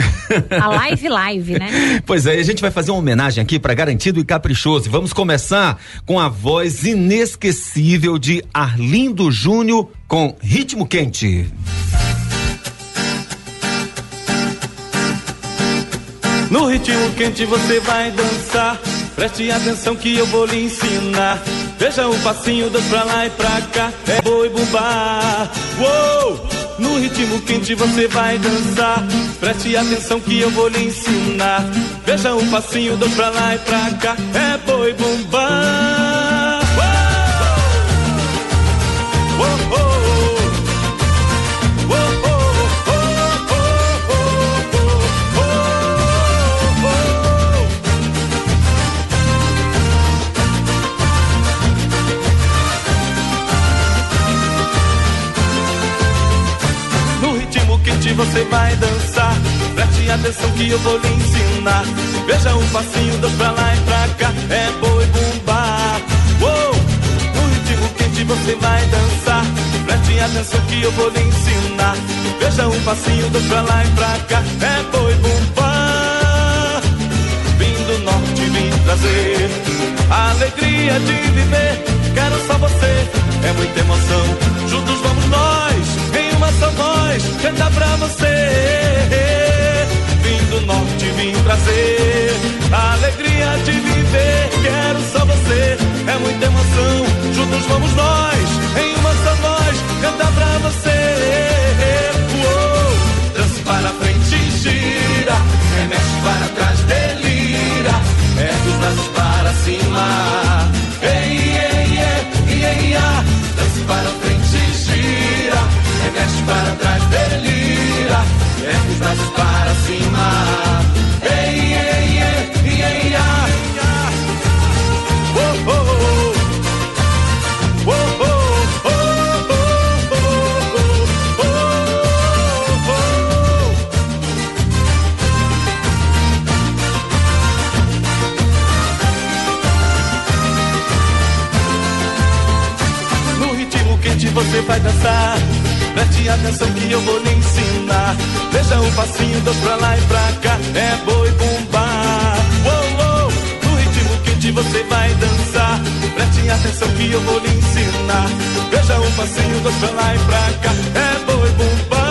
a live live, né? Pois é, a gente vai fazer uma homenagem aqui para Garantido e Caprichoso. E Vamos começar com a voz inesquecível de Arlindo Júnior com Ritmo Quente. No ritmo quente você vai dançar. Preste atenção que eu vou lhe ensinar. Veja o passinho, dois pra lá e pra cá. É boi bumbá. Uou! No ritmo quente você vai dançar. Preste atenção que eu vou lhe ensinar. Veja o passinho, dois pra lá e pra cá. É boi bumbá. Você vai dançar. Preste atenção que eu vou lhe ensinar. Veja um passinho, dois pra lá e pra cá. É boi bumbá. Uou! No ritmo quente você vai dançar. Preste atenção que eu vou lhe ensinar. Veja um passinho, dois pra lá e pra cá. É boi bumbá. Vim do norte, vim trazer a alegria de viver. Quero só você, é muita emoção. Juntos vamos nós uma só voz canta pra você. Vim do norte, vim trazer alegria de viver. Quero só você, é muita emoção. Juntos vamos nós, em uma só voz, canta pra você. Dança para frente gira, remexe para trás, delira, ergue os braços para cima. Ei, ei, ei, ei, ei, dança para frente e gira mexe para trás, delira, ergue os braços para cima. Ei, ei, ei, ei, ei, ah. Você vai dançar Preste atenção que eu vou lhe ensinar. Veja um passinho, dois pra lá e pra cá. É boi bumbá. Uou, uou. No ritmo quente você vai dançar. Preste atenção que eu vou lhe ensinar. Veja um passinho, dois pra lá e pra cá. É boi bumbá.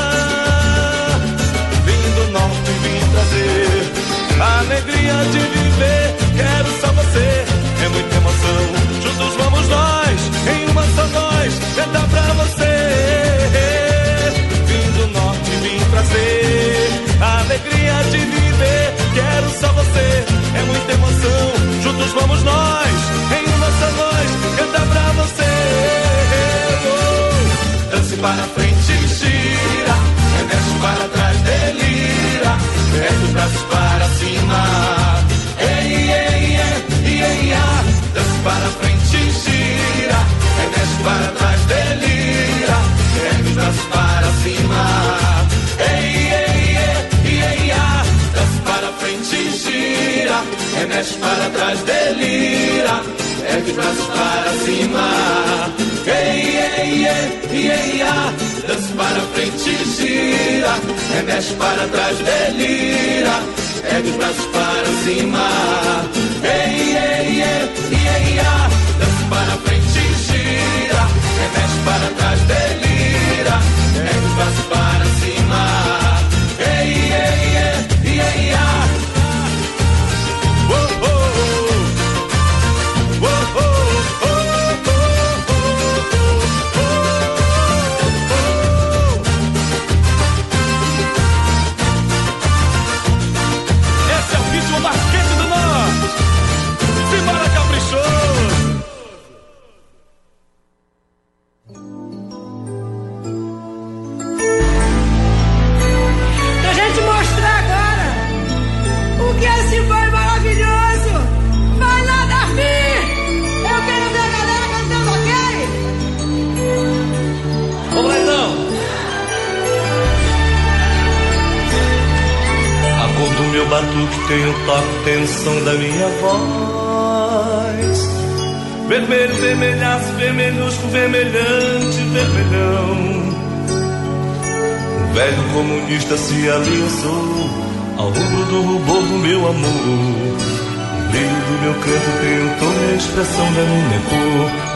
Vim do norte, vim trazer a alegria de viver. Quero só você. É muita emoção. Juntos vamos nós, em uma só voz. Prazer, a alegria de viver. Quero só você, é muita emoção. Juntos vamos nós, em uma só voz, cantar pra você. Oh, dance para frente gira, remexe para trás, delira. Ergue os braços para cima. Ei, ei, ei, ei, ei, ah. Dance para frente gira, remexe para trás, delira. Ergue os braços para cima. Remexe para trás, delira, ergue os braços para cima. Ei, ei, ei, ei, ah, dança para frente gira, remexe para trás, delira, ergue os braços para cima. Ei, ei,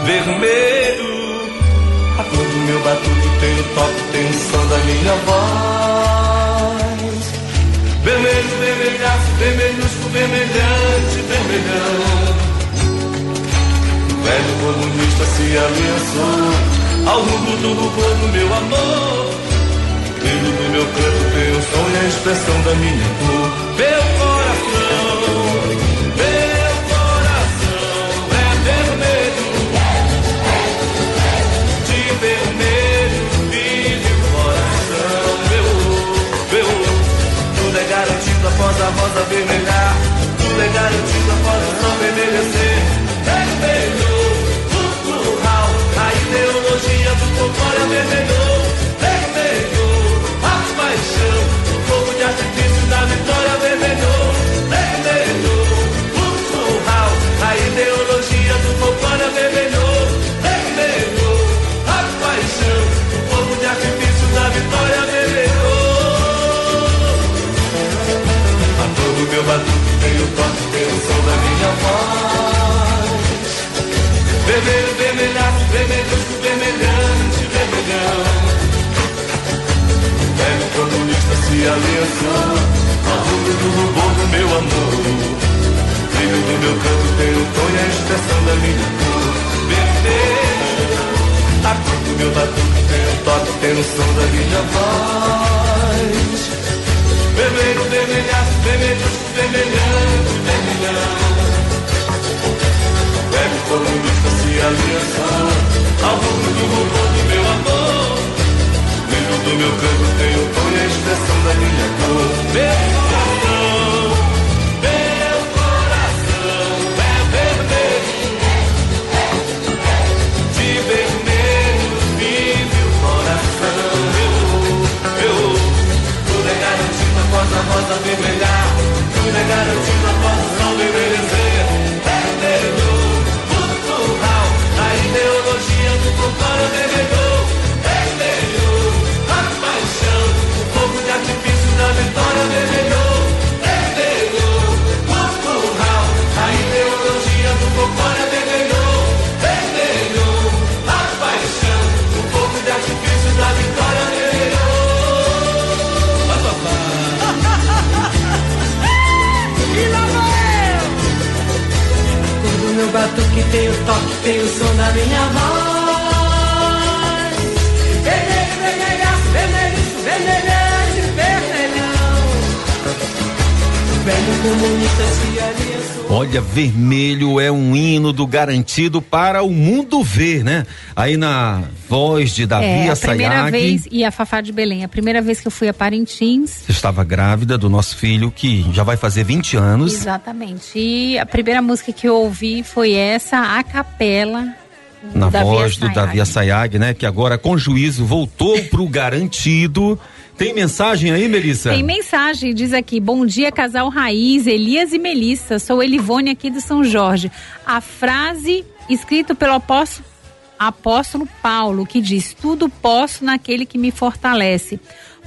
vermelho. A cor do meu batuque tem o toque, tensão da minha voz. Vermelho, vermelhaço, vermelhusco, vermelhante, vermelhão. O velho comunista se aliançou ao rumo do rubor do meu amor. Vem do meu canto tem o som e a expressão da minha cor. Meu cor a rosa vermelhar. Tudo é garantido após o sol envelhecer. Vermelho, o plural, a ideologia do folclore é Vermelho, vermelhaço, vermelhusco, vermelhante, vermelhão. Velho comunista se aliançou ao rumo do rubor do meu amor. Brilho do meu canto tem o tom e a expressão da minha cor. Vermelho, a cor do meu batuque tem o toque, tem o som da minha voz. Vermelho, vermelhaço, vermelhusco, vermelhante, vermelhão. Velho comunista se aliançou ao rumo do rubor do meu amor. Brilho do meu canto tem o tom e a expressão da minha cor. Meu coração, vermelho é um hino do garantido para o mundo ver, né? Aí na voz de Davi é, a primeira vez, e a Fafá de Belém, a primeira vez que eu fui a Parintins. você estava grávida do nosso filho, que já vai fazer 20 anos. Exatamente. E a primeira música que eu ouvi foi essa, a capela. na Davi voz do. Davi Assayag, né? Que agora com juízo voltou pro garantido. Tem mensagem aí, Melissa? Tem mensagem, diz aqui: Bom dia, casal Raiz, Elias e Melissa. Sou Elivone aqui de São Jorge. A frase escrita pelo apóstolo, apóstolo Paulo, que diz: Tudo posso naquele que me fortalece.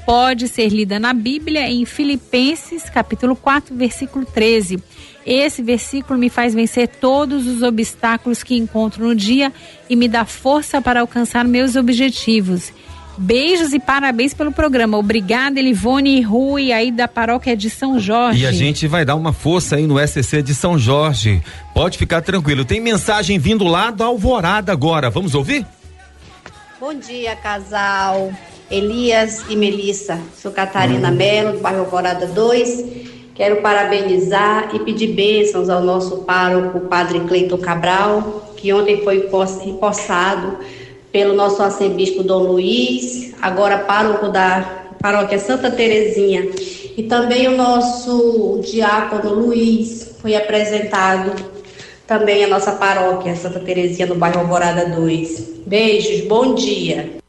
Pode ser lida na Bíblia em Filipenses, capítulo 4, versículo 13. Esse versículo me faz vencer todos os obstáculos que encontro no dia e me dá força para alcançar meus objetivos. Beijos e parabéns pelo programa. Obrigada, Elivone e Rui, aí da paróquia de São Jorge. E a gente vai dar uma força aí no SCC de São Jorge. Pode ficar tranquilo. Tem mensagem vindo lá da Alvorada agora. Vamos ouvir? Bom dia, casal Elias e Melissa. Sou Catarina Melo, do bairro Alvorada 2. Quero parabenizar e pedir bênçãos ao nosso pároco, Padre Cleiton Cabral, que ontem foi pos- empossado pelo nosso arcebispo Dom Luiz, agora pároco da paróquia Santa Terezinha. E também o nosso diácono Luiz foi apresentado também a nossa paróquia Santa Terezinha no bairro Alvorada 2. Beijos, bom dia.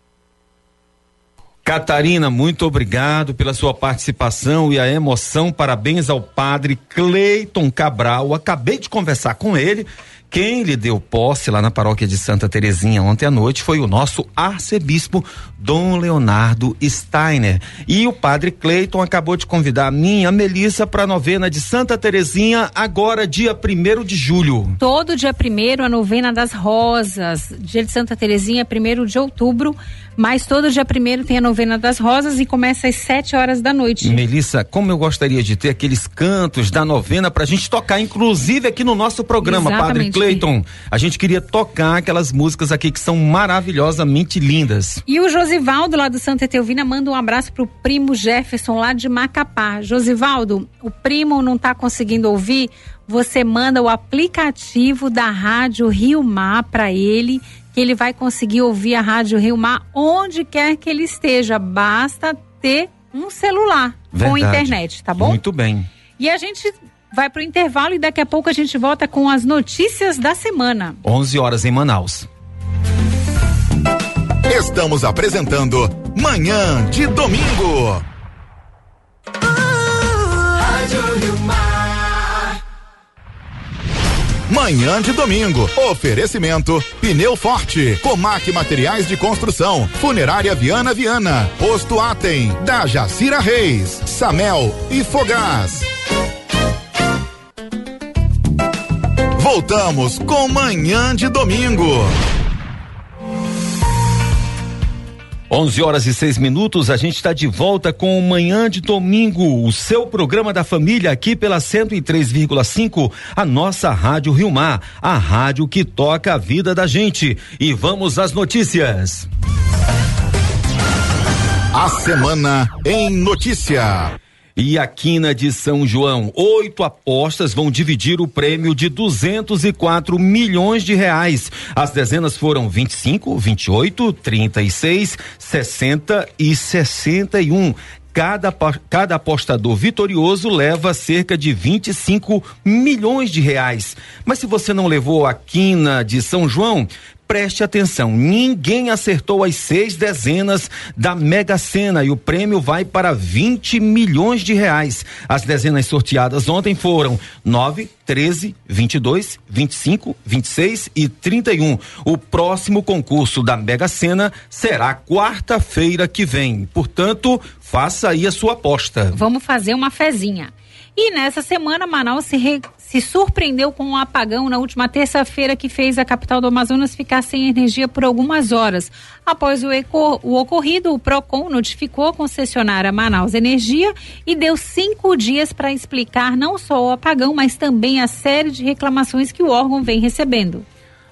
Catarina, muito obrigado pela sua participação e a emoção. Parabéns ao padre Cleiton Cabral. Acabei de conversar com ele. Quem lhe deu posse lá na paróquia de Santa Terezinha ontem à noite foi o nosso arcebispo Dom Leonardo Steiner. E o padre Cleiton acabou de convidar a mim, a Melissa, para a novena de Santa Terezinha, agora dia primeiro de julho. Todo dia primeiro a novena das rosas. Dia de Santa Terezinha, primeiro de outubro. Mas todo dia primeiro tem a novena das rosas e começa às sete horas da noite. Melissa, como eu gostaria de ter aqueles cantos da novena pra gente tocar, inclusive aqui no nosso programa, Exatamente. Padre Cleiton, a gente queria tocar aquelas músicas aqui que são maravilhosamente lindas. E o Josivaldo lá do Santa Etelvina manda um abraço pro primo Jefferson lá de Macapá. Josivaldo, o primo não tá conseguindo ouvir, você manda o aplicativo da Rádio Rio Mar para ele, que ele vai conseguir ouvir a Rádio Rio Mar onde quer que ele esteja. Basta ter um celular com Verdade. internet, tá bom? Muito bem. E a gente vai pro intervalo e daqui a pouco a gente volta com as notícias da semana. 11 horas em Manaus. Estamos apresentando Manhã de Domingo. Manhã de domingo. Oferecimento: Pneu Forte, Comac Materiais de Construção, Funerária Viana Viana, Posto Atem, da Jacira Reis, Samel e Fogás. Voltamos com Manhã de Domingo. 11 horas e 6 minutos, a gente está de volta com o Manhã de Domingo, o seu programa da família aqui pela 103,5, a nossa Rádio Rio Mar, a rádio que toca a vida da gente. E vamos às notícias. A semana em notícia. E a quina de São João, oito apostas vão dividir o prêmio de 204 milhões de reais. As dezenas foram 25, 28, 36, 60 e 61. Cada, cada apostador vitorioso leva cerca de 25 milhões de reais. Mas se você não levou a quina de São João, preste atenção, ninguém acertou as seis dezenas da Mega Sena e o prêmio vai para 20 milhões de reais. As dezenas sorteadas ontem foram 9, 13, 22, 25, 26 e 31. O próximo concurso da Mega Sena será quarta-feira que vem. Portanto, faça aí a sua aposta. Vamos fazer uma fezinha. E nessa semana, Manaus se, re- se surpreendeu com um apagão na última terça-feira que fez a capital do Amazonas ficar sem energia por algumas horas. Após o, eco- o ocorrido, o PROCON notificou a concessionária Manaus Energia e deu cinco dias para explicar não só o apagão, mas também a série de reclamações que o órgão vem recebendo.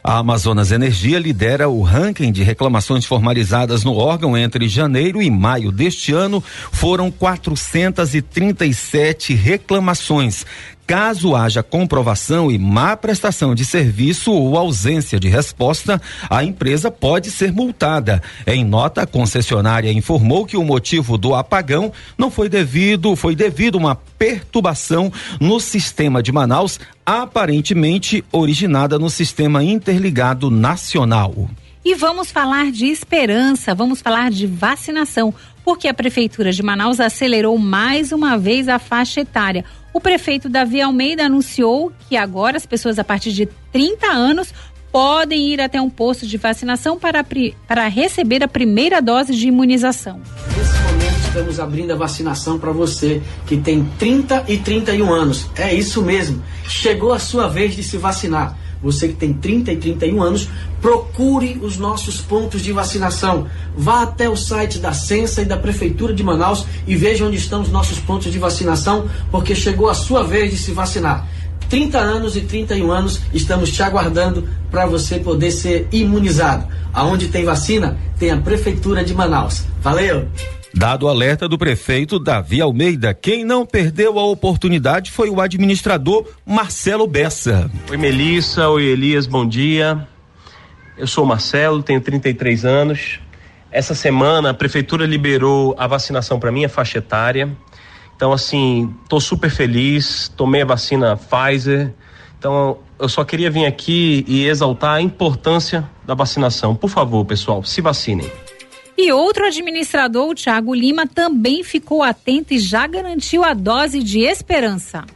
A Amazonas Energia lidera o ranking de reclamações formalizadas no órgão entre janeiro e maio deste ano. Foram 437 reclamações. Caso haja comprovação e má prestação de serviço ou ausência de resposta, a empresa pode ser multada. Em nota, a concessionária informou que o motivo do apagão não foi devido, foi devido a uma perturbação no sistema de Manaus, aparentemente originada no sistema interligado nacional. E vamos falar de esperança, vamos falar de vacinação, porque a Prefeitura de Manaus acelerou mais uma vez a faixa etária. O prefeito Davi Almeida anunciou que agora as pessoas a partir de 30 anos podem ir até um posto de vacinação para, para receber a primeira dose de imunização. Nesse momento estamos abrindo a vacinação para você que tem 30 e 31 anos. É isso mesmo. Chegou a sua vez de se vacinar. Você que tem 30 e 31 anos, procure os nossos pontos de vacinação. Vá até o site da Censa e da Prefeitura de Manaus e veja onde estão os nossos pontos de vacinação, porque chegou a sua vez de se vacinar. 30 anos e 31 anos, estamos te aguardando para você poder ser imunizado. Aonde tem vacina, tem a Prefeitura de Manaus. Valeu! Dado o alerta do prefeito Davi Almeida, quem não perdeu a oportunidade foi o administrador Marcelo Bessa. Oi Melissa, oi Elias, bom dia. Eu sou Marcelo, tenho 33 anos. Essa semana a prefeitura liberou a vacinação para minha faixa etária. Então assim, tô super feliz, tomei a vacina Pfizer. Então eu só queria vir aqui e exaltar a importância da vacinação. Por favor, pessoal, se vacinem. E outro administrador, o Tiago Lima, também ficou atento e já garantiu a dose de esperança.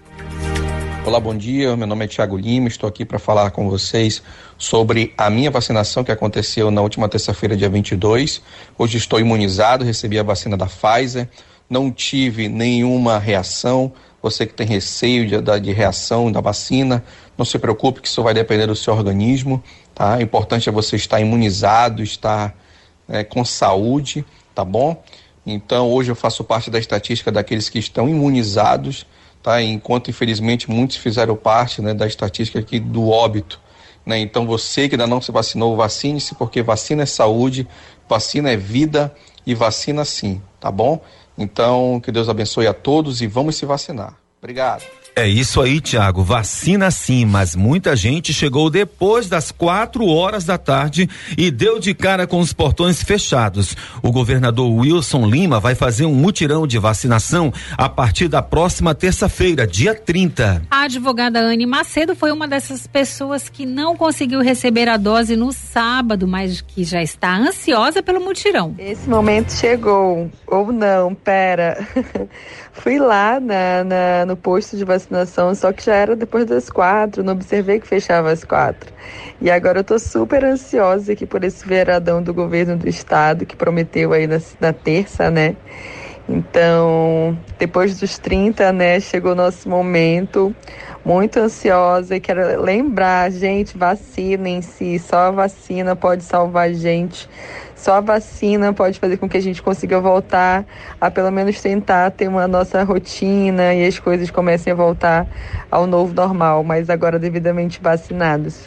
Olá, bom dia. Meu nome é Tiago Lima. Estou aqui para falar com vocês sobre a minha vacinação que aconteceu na última terça-feira, dia 22. Hoje estou imunizado, recebi a vacina da Pfizer. Não tive nenhuma reação. Você que tem receio de, de reação da vacina, não se preocupe que isso vai depender do seu organismo. Tá? O importante é você estar imunizado, estar é, com saúde, tá bom? Então hoje eu faço parte da estatística daqueles que estão imunizados, tá? Enquanto infelizmente muitos fizeram parte né, da estatística aqui do óbito. Né? Então você que ainda não se vacinou, vacine-se, porque vacina é saúde, vacina é vida e vacina sim, tá bom? Então, que Deus abençoe a todos e vamos se vacinar. Obrigado. É isso aí, Tiago. Vacina sim, mas muita gente chegou depois das quatro horas da tarde e deu de cara com os portões fechados. O governador Wilson Lima vai fazer um mutirão de vacinação a partir da próxima terça-feira, dia 30. A advogada Anne Macedo foi uma dessas pessoas que não conseguiu receber a dose no sábado, mas que já está ansiosa pelo mutirão. Esse momento chegou, ou não, pera. Fui lá na, na, no posto de vacinação, só que já era depois das quatro, não observei que fechava às quatro. E agora eu tô super ansiosa aqui por esse veradão do governo do estado que prometeu aí na, na terça, né? Então, depois dos 30, né, chegou o nosso momento. Muito ansiosa e quero lembrar, gente, vacinem-se. Só a vacina pode salvar a gente. Só a vacina pode fazer com que a gente consiga voltar a pelo menos tentar ter uma nossa rotina e as coisas comecem a voltar ao novo normal, mas agora devidamente vacinados.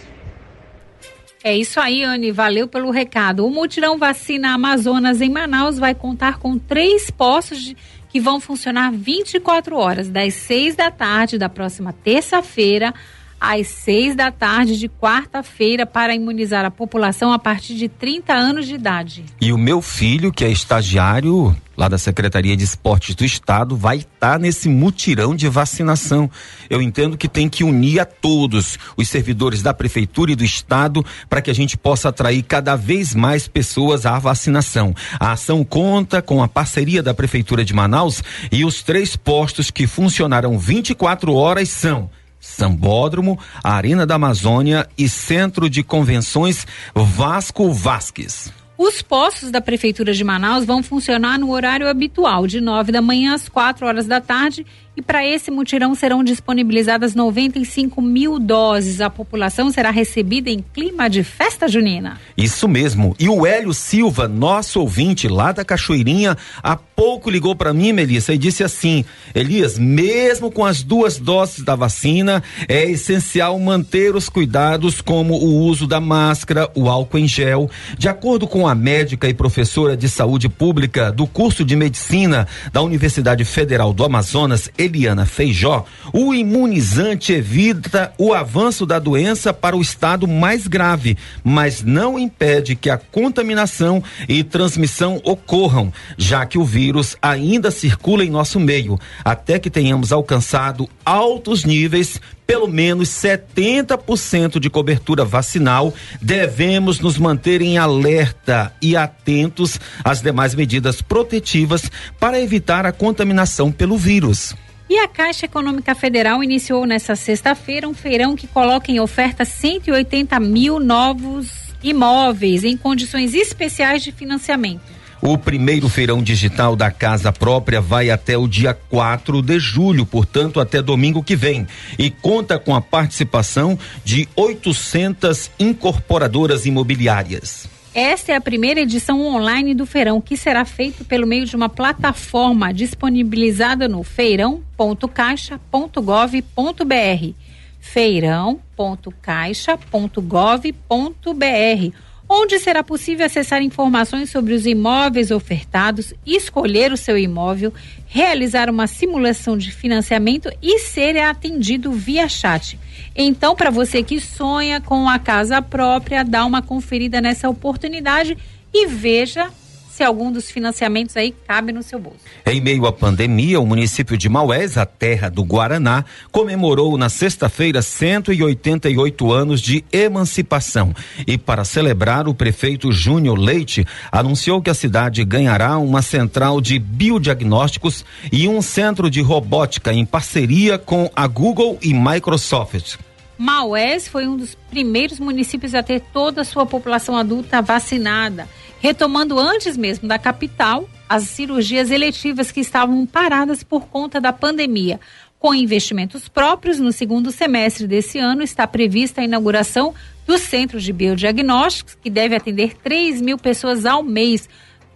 É isso aí, Anne. Valeu pelo recado. O Mutirão Vacina Amazonas em Manaus vai contar com três postos de, que vão funcionar 24 horas, das 6 da tarde da próxima terça-feira às seis da tarde de quarta-feira para imunizar a população a partir de 30 anos de idade. E o meu filho, que é estagiário lá da Secretaria de Esportes do Estado, vai estar tá nesse mutirão de vacinação. Eu entendo que tem que unir a todos, os servidores da Prefeitura e do Estado, para que a gente possa atrair cada vez mais pessoas à vacinação. A ação conta com a parceria da Prefeitura de Manaus e os três postos que funcionarão 24 horas são Sambódromo, Arena da Amazônia e Centro de Convenções Vasco Vasques. Os postos da Prefeitura de Manaus vão funcionar no horário habitual, de 9 da manhã às 4 horas da tarde. E para esse mutirão serão disponibilizadas 95 mil doses. A população será recebida em clima de festa junina. Isso mesmo. E o Hélio Silva, nosso ouvinte lá da Cachoeirinha, há pouco ligou para mim, Melissa, e disse assim: Elias, mesmo com as duas doses da vacina, é essencial manter os cuidados, como o uso da máscara, o álcool em gel. De acordo com a médica e professora de saúde pública do curso de medicina da Universidade Federal do Amazonas, Eliana Feijó, o imunizante evita o avanço da doença para o estado mais grave, mas não impede que a contaminação e transmissão ocorram, já que o vírus ainda circula em nosso meio, até que tenhamos alcançado altos níveis pelo menos 70% de cobertura vacinal, devemos nos manter em alerta e atentos às demais medidas protetivas para evitar a contaminação pelo vírus. E a Caixa Econômica Federal iniciou nesta sexta-feira um feirão que coloca em oferta 180 mil novos imóveis em condições especiais de financiamento. O primeiro feirão digital da casa própria vai até o dia 4 de julho, portanto, até domingo que vem. E conta com a participação de 800 incorporadoras imobiliárias. Esta é a primeira edição online do feirão, que será feito pelo meio de uma plataforma disponibilizada no feirão.caixa.gov.br. feirão.caixa.gov.br onde será possível acessar informações sobre os imóveis ofertados, escolher o seu imóvel, realizar uma simulação de financiamento e ser atendido via chat. Então, para você que sonha com a casa própria, dá uma conferida nessa oportunidade e veja se algum dos financiamentos aí cabe no seu bolso. Em meio à pandemia, o município de Maués, a terra do Guaraná, comemorou na sexta-feira 188 anos de emancipação. E para celebrar, o prefeito Júnior Leite anunciou que a cidade ganhará uma central de biodiagnósticos e um centro de robótica em parceria com a Google e Microsoft. Maués foi um dos primeiros municípios a ter toda a sua população adulta vacinada retomando antes mesmo da capital as cirurgias eletivas que estavam paradas por conta da pandemia. Com investimentos próprios, no segundo semestre desse ano está prevista a inauguração do Centro de Biodiagnósticos, que deve atender 3 mil pessoas ao mês,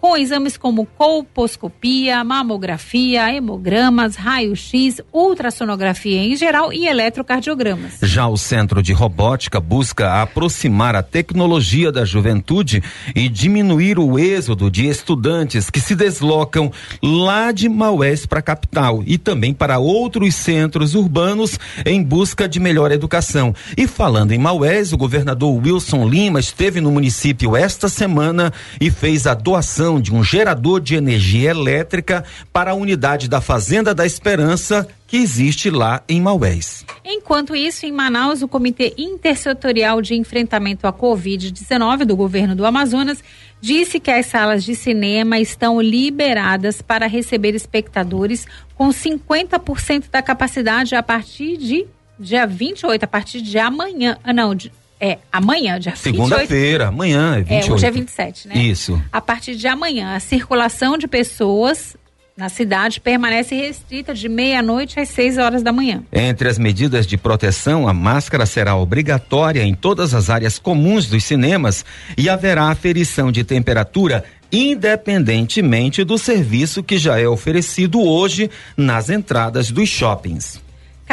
com exames como colposcopia, mamografia, hemogramas, raio-x, ultrassonografia em geral e eletrocardiogramas. Já o Centro de Robótica busca aproximar a tecnologia da juventude e diminuir o êxodo de estudantes que se deslocam lá de Maués para a capital e também para outros centros urbanos em busca de melhor educação. E falando em Maués, o governador Wilson Lima esteve no município esta semana e fez a doação de um gerador de energia elétrica para a unidade da Fazenda da Esperança que existe lá em Maués. Enquanto isso, em Manaus, o Comitê Intersetorial de Enfrentamento à Covid-19 do governo do Amazonas disse que as salas de cinema estão liberadas para receber espectadores com 50% da capacidade a partir de dia 28, a partir de amanhã. Não, de, é, amanhã, dia 28. Segunda-feira, amanhã, é 28. É, hoje é 27, né? Isso. A partir de amanhã, a circulação de pessoas na cidade permanece restrita de meia-noite às 6 horas da manhã. Entre as medidas de proteção, a máscara será obrigatória em todas as áreas comuns dos cinemas e haverá aferição de temperatura independentemente do serviço que já é oferecido hoje nas entradas dos shoppings.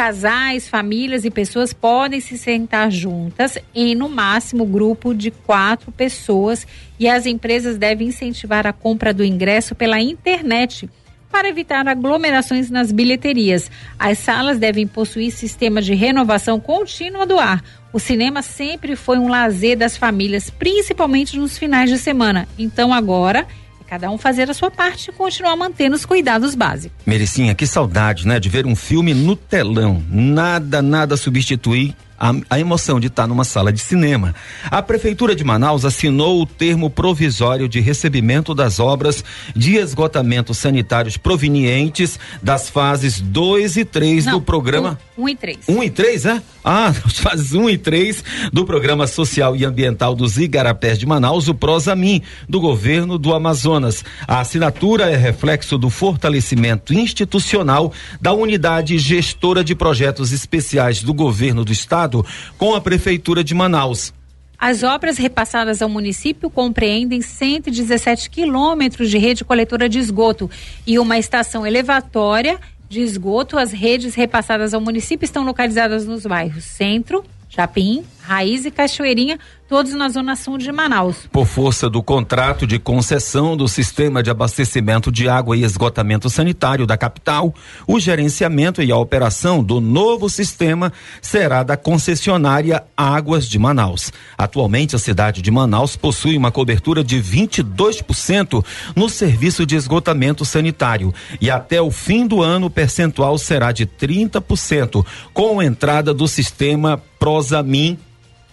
Casais, famílias e pessoas podem se sentar juntas em no máximo grupo de quatro pessoas e as empresas devem incentivar a compra do ingresso pela internet para evitar aglomerações nas bilheterias. As salas devem possuir sistema de renovação contínua do ar. O cinema sempre foi um lazer das famílias, principalmente nos finais de semana. Então agora cada um fazer a sua parte e continuar mantendo os cuidados básicos. Mericinha, que saudade, né? De ver um filme no telão. Nada, nada substituir a, a emoção de estar numa sala de cinema. A Prefeitura de Manaus assinou o termo provisório de recebimento das obras de esgotamento sanitários provenientes das fases 2 e 3 do programa. 1 um, um e 3. 1 um e 3, é? Ah, as fases 1 um e 3 do Programa Social e Ambiental dos Igarapés de Manaus, o Prosamin, do governo do Amazonas. A assinatura é reflexo do fortalecimento institucional da unidade gestora de projetos especiais do governo do estado Com a Prefeitura de Manaus. As obras repassadas ao município compreendem 117 quilômetros de rede coletora de esgoto e uma estação elevatória de esgoto. As redes repassadas ao município estão localizadas nos bairros Centro, Japim, Raiz e Cachoeirinha, todos na zona sul de Manaus. Por força do contrato de concessão do sistema de abastecimento de água e esgotamento sanitário da capital, o gerenciamento e a operação do novo sistema será da concessionária Águas de Manaus. Atualmente, a cidade de Manaus possui uma cobertura de 22% no serviço de esgotamento sanitário e até o fim do ano o percentual será de 30%, com a entrada do sistema Prosamin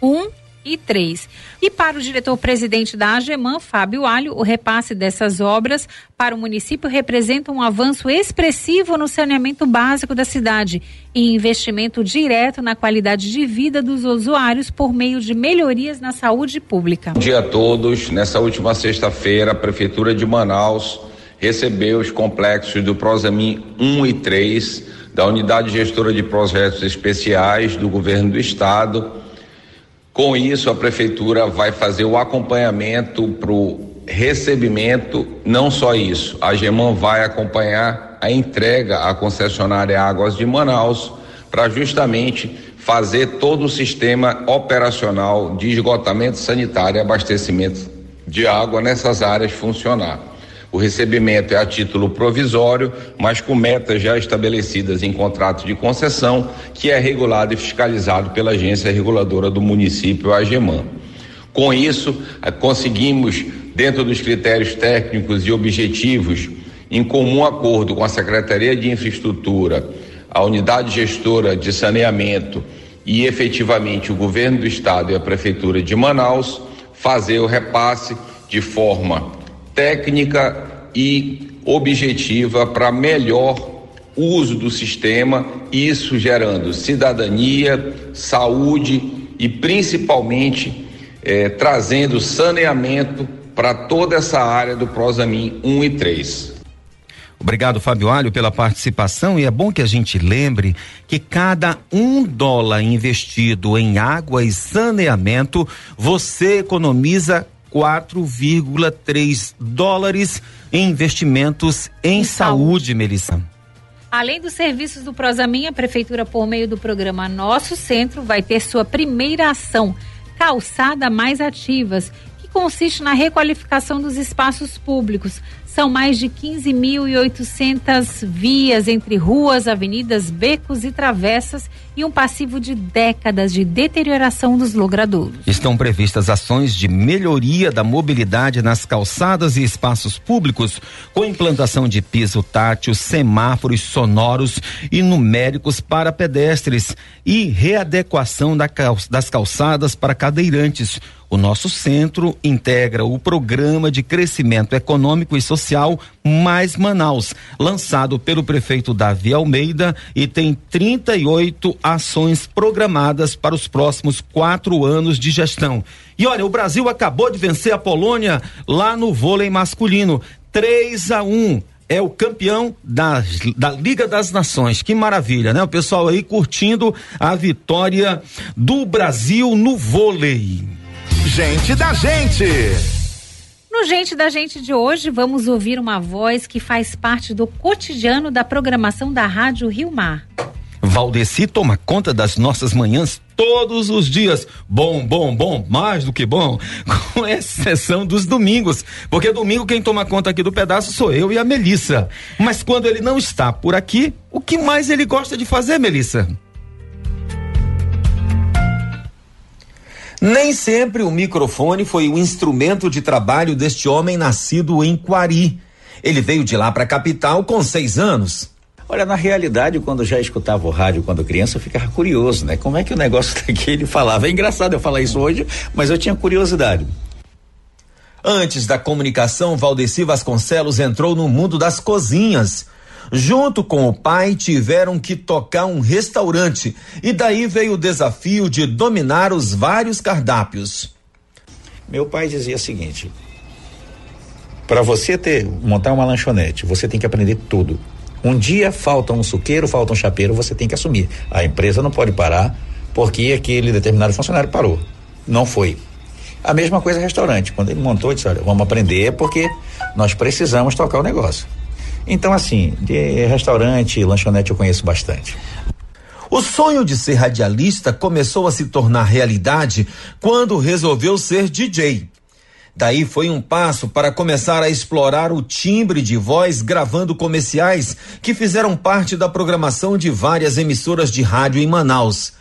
1 e 3. E para o diretor-presidente da AGEMAN, Fábio Alho, o repasse dessas obras para o município representa um avanço expressivo no saneamento básico da cidade e investimento direto na qualidade de vida dos usuários por meio de melhorias na saúde pública. Bom dia a todos. Nessa última sexta-feira, a Prefeitura de Manaus recebeu os complexos do Prosamin 1 e 3 da Unidade Gestora de Projetos Especiais do Governo do Estado com isso, a prefeitura vai fazer o acompanhamento para o recebimento, não só isso, a Geman vai acompanhar a entrega à concessionária Águas de Manaus para justamente fazer todo o sistema operacional de esgotamento sanitário e abastecimento de água nessas áreas funcionar. O recebimento é a título provisório, mas com metas já estabelecidas em contrato de concessão, que é regulado e fiscalizado pela agência reguladora do município, a AGEMAN. Com isso, eh, conseguimos, dentro dos critérios técnicos e objetivos, em comum acordo com a Secretaria de Infraestrutura, a unidade gestora de saneamento e efetivamente o governo do estado e a prefeitura de Manaus, fazer o repasse de forma técnica e objetiva para melhor uso do sistema, isso gerando cidadania, saúde e principalmente eh, trazendo saneamento para toda essa área do Prosamin 1 e 3. Obrigado, Fábio Alho, pela participação. E é bom que a gente lembre que cada um dólar investido em água e saneamento, você economiza 4,3 dólares em investimentos em, saúde, Melissa. Além dos serviços do Prosamin, a Prefeitura, por meio do programa Nosso Centro, vai ter sua primeira ação, Calçada Mais Ativas, que consiste na requalificação dos espaços públicos. São mais de 15.800 vias entre ruas, avenidas, becos e travessas e um passivo de décadas de deterioração dos logradouros. Estão previstas ações de melhoria da mobilidade nas calçadas e espaços públicos, com implantação de piso tátil, semáforos sonoros e numéricos para pedestres e readequação das calçadas para cadeirantes. O nosso centro integra o programa de crescimento econômico e social Mais Manaus, lançado pelo prefeito Davi Almeida e tem 38 ações programadas para os próximos quatro anos de gestão. E olha, o Brasil acabou de vencer a Polônia lá no vôlei masculino, 3 a 1 é o campeão da, da Liga das Nações. Que maravilha, né? O pessoal aí curtindo a vitória do Brasil no vôlei. Gente da gente. No Gente da Gente de hoje, vamos ouvir uma voz que faz parte do cotidiano da programação da Rádio Rio Mar. Valdeci toma conta das nossas manhãs todos os dias. Bom, bom, bom, mais do que bom, com exceção dos domingos. Porque domingo quem toma conta aqui do pedaço sou eu e a Melissa. Mas quando ele não está por aqui, o que mais ele gosta de fazer, Melissa? Nem sempre o microfone foi o instrumento de trabalho deste homem nascido em Quari. Ele veio de lá para a capital com seis anos. Olha, na realidade, quando já escutava o rádio quando criança, eu ficava curioso, né? Como é que o negócio daquele falava? É engraçado eu falar isso hoje, mas eu tinha curiosidade. Antes da comunicação, Valdeci Vasconcelos entrou no mundo das cozinhas. Junto com o pai, tiveram que tocar um restaurante e daí veio o desafio de dominar os vários cardápios. Meu pai dizia o seguinte: para você ter montar uma lanchonete, você tem que aprender tudo. Um dia falta um suqueiro, falta um chapeiro, você tem que assumir. A empresa não pode parar porque aquele determinado funcionário parou. Não foi. A mesma coisa restaurante. Quando ele montou, disse: olha, vamos aprender porque nós precisamos tocar o negócio. Então, assim, de restaurante, lanchonete eu conheço bastante. O sonho de ser radialista começou a se tornar realidade quando resolveu ser DJ. Daí foi um passo para começar a explorar o timbre de voz gravando comerciais que fizeram parte da programação de várias emissoras de rádio em Manaus.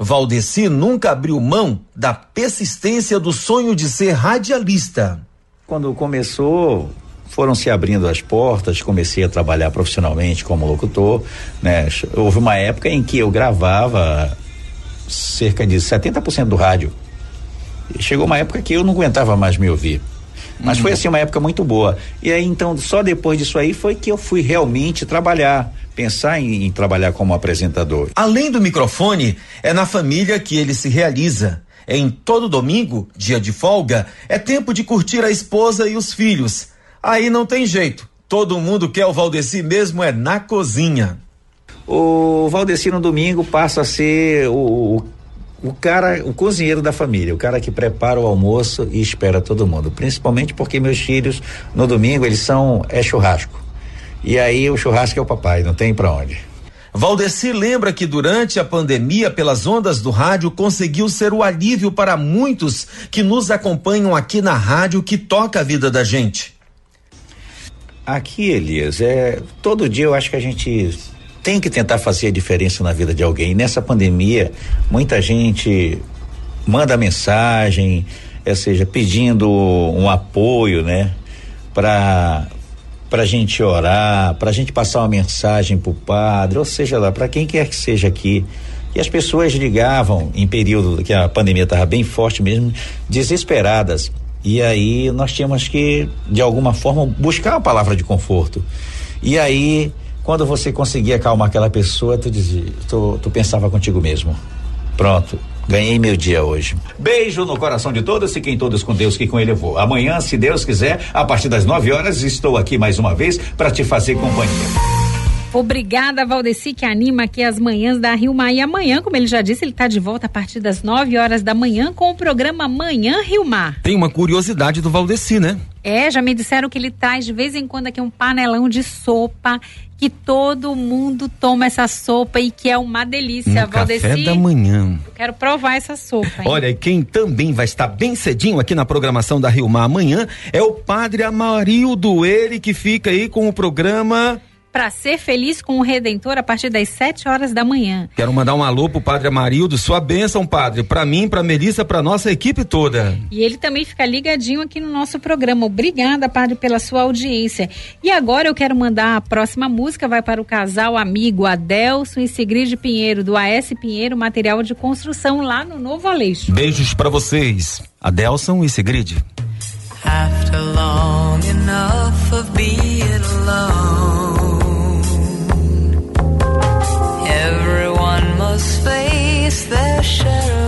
Valdeci nunca abriu mão da persistência do sonho de ser radialista. Quando começou, foram se abrindo as portas, comecei a trabalhar profissionalmente como locutor, né? Houve uma época em que eu gravava cerca de 70% do rádio. E chegou uma época que eu não aguentava mais me ouvir. Mas foi assim uma época muito boa. E aí então, só depois disso aí foi que eu fui realmente trabalhar, pensar em, em trabalhar como apresentador. Além do microfone, é na família que ele se realiza. Em todo domingo, dia de folga, é tempo de curtir a esposa e os filhos. Aí não tem jeito. Todo mundo quer o Valdeci mesmo é na cozinha. O Valdeci no domingo passa a ser o, o, o cara, o cozinheiro da família, o cara que prepara o almoço e espera todo mundo. Principalmente porque meus filhos no domingo eles são é churrasco. E aí o churrasco é o papai, não tem para onde. Valdeci lembra que durante a pandemia, pelas ondas do rádio, conseguiu ser o alívio para muitos que nos acompanham aqui na rádio que toca a vida da gente. Aqui, Elias, é todo dia eu acho que a gente tem que tentar fazer a diferença na vida de alguém. Nessa pandemia, muita gente manda mensagem, ou seja, pedindo um apoio, né, para para gente orar, para gente passar uma mensagem para o padre, ou seja lá, para quem quer que seja aqui. E as pessoas ligavam em período que a pandemia estava bem forte mesmo, desesperadas. E aí nós tínhamos que, de alguma forma, buscar uma palavra de conforto. E aí, quando você conseguia acalmar aquela pessoa, tu dizia, tu, tu pensava contigo mesmo. Pronto, ganhei meu dia hoje. Beijo no coração de todos, fiquem todos com Deus que com ele eu vou. Amanhã, se Deus quiser, a partir das 9 horas, estou aqui mais uma vez para te fazer companhia. Obrigada, Valdeci, que anima aqui as manhãs da Rio Mar. E amanhã, como ele já disse, ele está de volta a partir das 9 horas da manhã com o programa Manhã Rio Mar. Tem uma curiosidade do Valdeci, né? É, já me disseram que ele traz de vez em quando aqui um panelão de sopa, que todo mundo toma essa sopa e que é uma delícia, No Valdeci. café da manhã. Eu quero provar essa sopa. hein? Olha, e quem também vai estar bem cedinho aqui na programação da Rio Mar amanhã é o padre Amarildo, ele que fica aí com o programa. Para ser feliz com o Redentor a partir das 7 horas da manhã. Quero mandar um alô pro padre Amarildo, sua bênção, padre, pra mim, pra Melissa, pra nossa equipe toda. E ele também fica ligadinho aqui no nosso programa. Obrigada, padre, pela sua audiência. E agora eu quero mandar a próxima música, vai para o casal amigo Adelson e Sigrid Pinheiro, do AS Pinheiro Material de Construção, lá no Novo Aleixo. Beijos pra vocês, Adelson e Sigrid. After long enough of being alone, share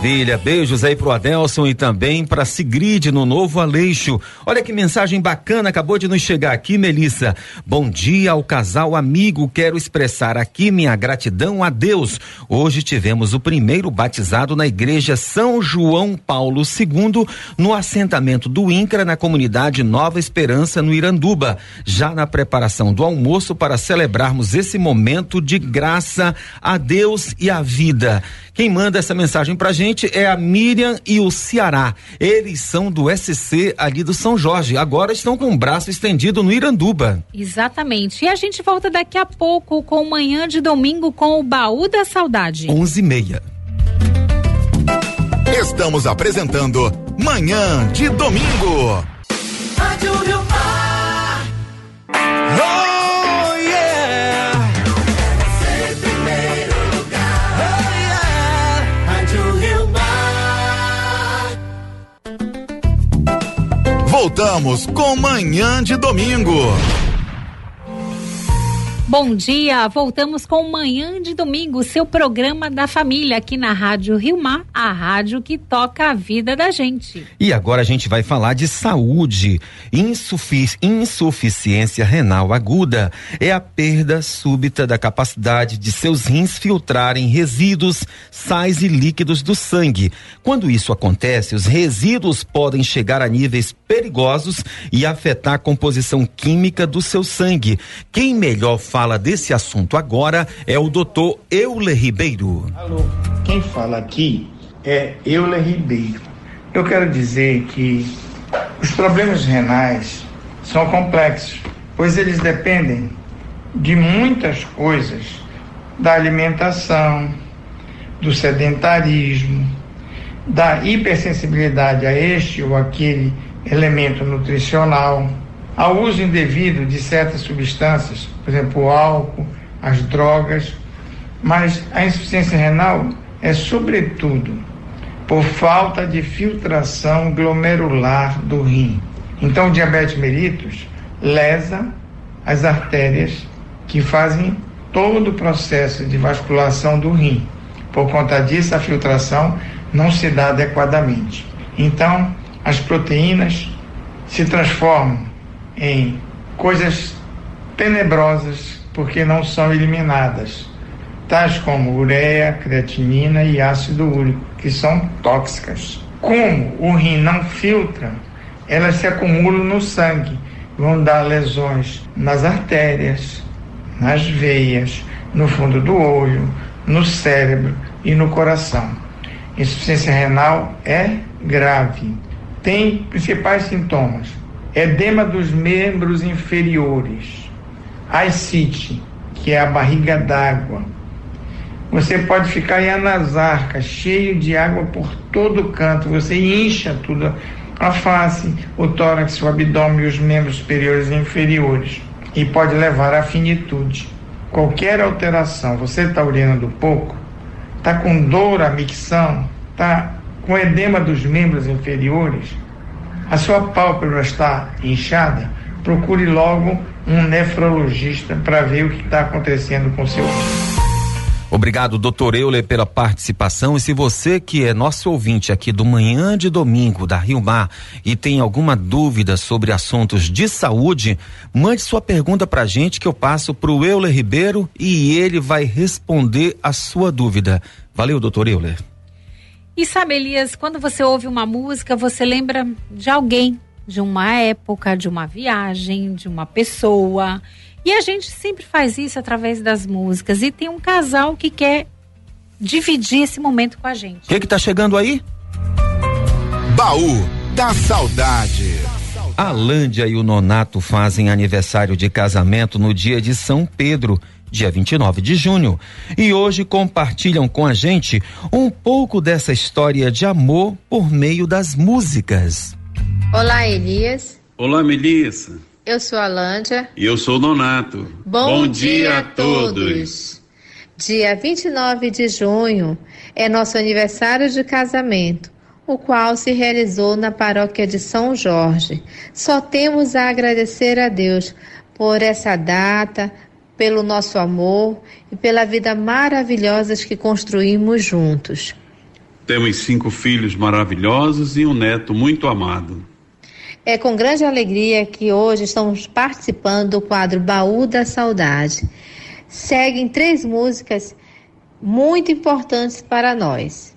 Maravilha, beijos aí pro Adelson e também pra Sigrid no Novo Aleixo. Olha que mensagem bacana acabou de nos chegar aqui, Melissa. Bom dia ao casal amigo. Quero expressar aqui minha gratidão a Deus. Hoje tivemos o primeiro batizado na igreja São João Paulo II, no assentamento do INCRA, na comunidade Nova Esperança, no Iranduba. Já na preparação do almoço para celebrarmos esse momento de graça a Deus e à vida. Quem manda essa mensagem pra pra gente é a Miriam e o Ceará. Eles são do SC ali do São Jorge. Agora estão com o braço estendido no Iranduba. Exatamente. E a gente volta daqui a pouco com manhã de domingo com o Baú da Saudade. 11 e meia. Estamos apresentando Manhã de Domingo. Rádio Rio Mar. Oh, Voltamos com Manhã de Domingo. Bom dia, voltamos com Manhã de Domingo, seu programa da família aqui na Rádio Rio Mar, a rádio que toca a vida da gente. E agora a gente vai falar de saúde. Insufici insuficiência renal aguda é a perda súbita da capacidade de seus rins filtrarem resíduos, sais e líquidos do sangue. Quando isso acontece, os resíduos podem chegar a níveis perigosos e afetar a composição química do seu sangue. Quem melhor fala desse assunto agora é o doutor Euler Ribeiro. Alô, quem fala aqui é Euler Ribeiro. Eu quero dizer que os problemas renais são complexos, pois eles dependem de muitas coisas, da alimentação, do sedentarismo, da hipersensibilidade a este ou aquele elemento nutricional, ao uso indevido de certas substâncias, por exemplo, o álcool, as drogas, mas a insuficiência renal é sobretudo por falta de filtração glomerular do rim. Então, o diabetes mellitus lesa as artérias que fazem todo o processo de vasculação do rim. Por conta disso, a filtração não se dá adequadamente. Então, as proteínas se transformam em coisas tenebrosas porque não são eliminadas, tais como ureia, creatinina e ácido úrico, que são tóxicas. Como o rim não filtra, elas se acumulam no sangue, vão dar lesões nas artérias, nas veias, no fundo do olho, no cérebro e no coração. Insuficiência renal é grave. Tem principais sintomas: edema dos membros inferiores, ascite, que é a barriga d'água. Você pode ficar em anasarca, cheio de água por todo canto, você incha tudo, a face, o tórax, o abdômen os membros superiores e inferiores, e pode levar à finitude. Qualquer alteração, você está urinando pouco, está com dor à micção, está com edema dos membros inferiores, a sua pálpebra está inchada, procure logo um nefrologista para ver o que está acontecendo com seu Obrigado, doutor Euler, pela participação. E se você que é nosso ouvinte aqui do Manhã de Domingo da Rio Mar e tem alguma dúvida sobre assuntos de saúde, mande sua pergunta pra gente que eu passo pro Euler Ribeiro e ele vai responder a sua dúvida. Valeu, doutor Euler. E sabe, Elias, quando você ouve uma música, você lembra de alguém, de uma época, de uma viagem, de uma pessoa. E a gente sempre faz isso através das músicas. E tem um casal que quer dividir esse momento com a gente. O que que tá chegando aí? Baú da Saudade. A Lândia e o Nonato fazem aniversário de casamento no dia de São Pedro, dia 29 de junho. E hoje compartilham com a gente um pouco dessa história de amor por meio das músicas. Olá, Elias. Olá, Melissa. Eu sou a Lândia. E eu sou o Nonato. Bom, dia a todos. Dia 29 de junho é nosso aniversário de casamento, o qual se realizou na paróquia de São Jorge. Só temos a agradecer a Deus por essa data, pelo nosso amor e pela vida maravilhosa que construímos juntos. Temos cinco filhos maravilhosos e um neto muito amado. É com grande alegria que hoje estamos participando do quadro Baú da Saudade. Seguem três músicas muito importantes para nós.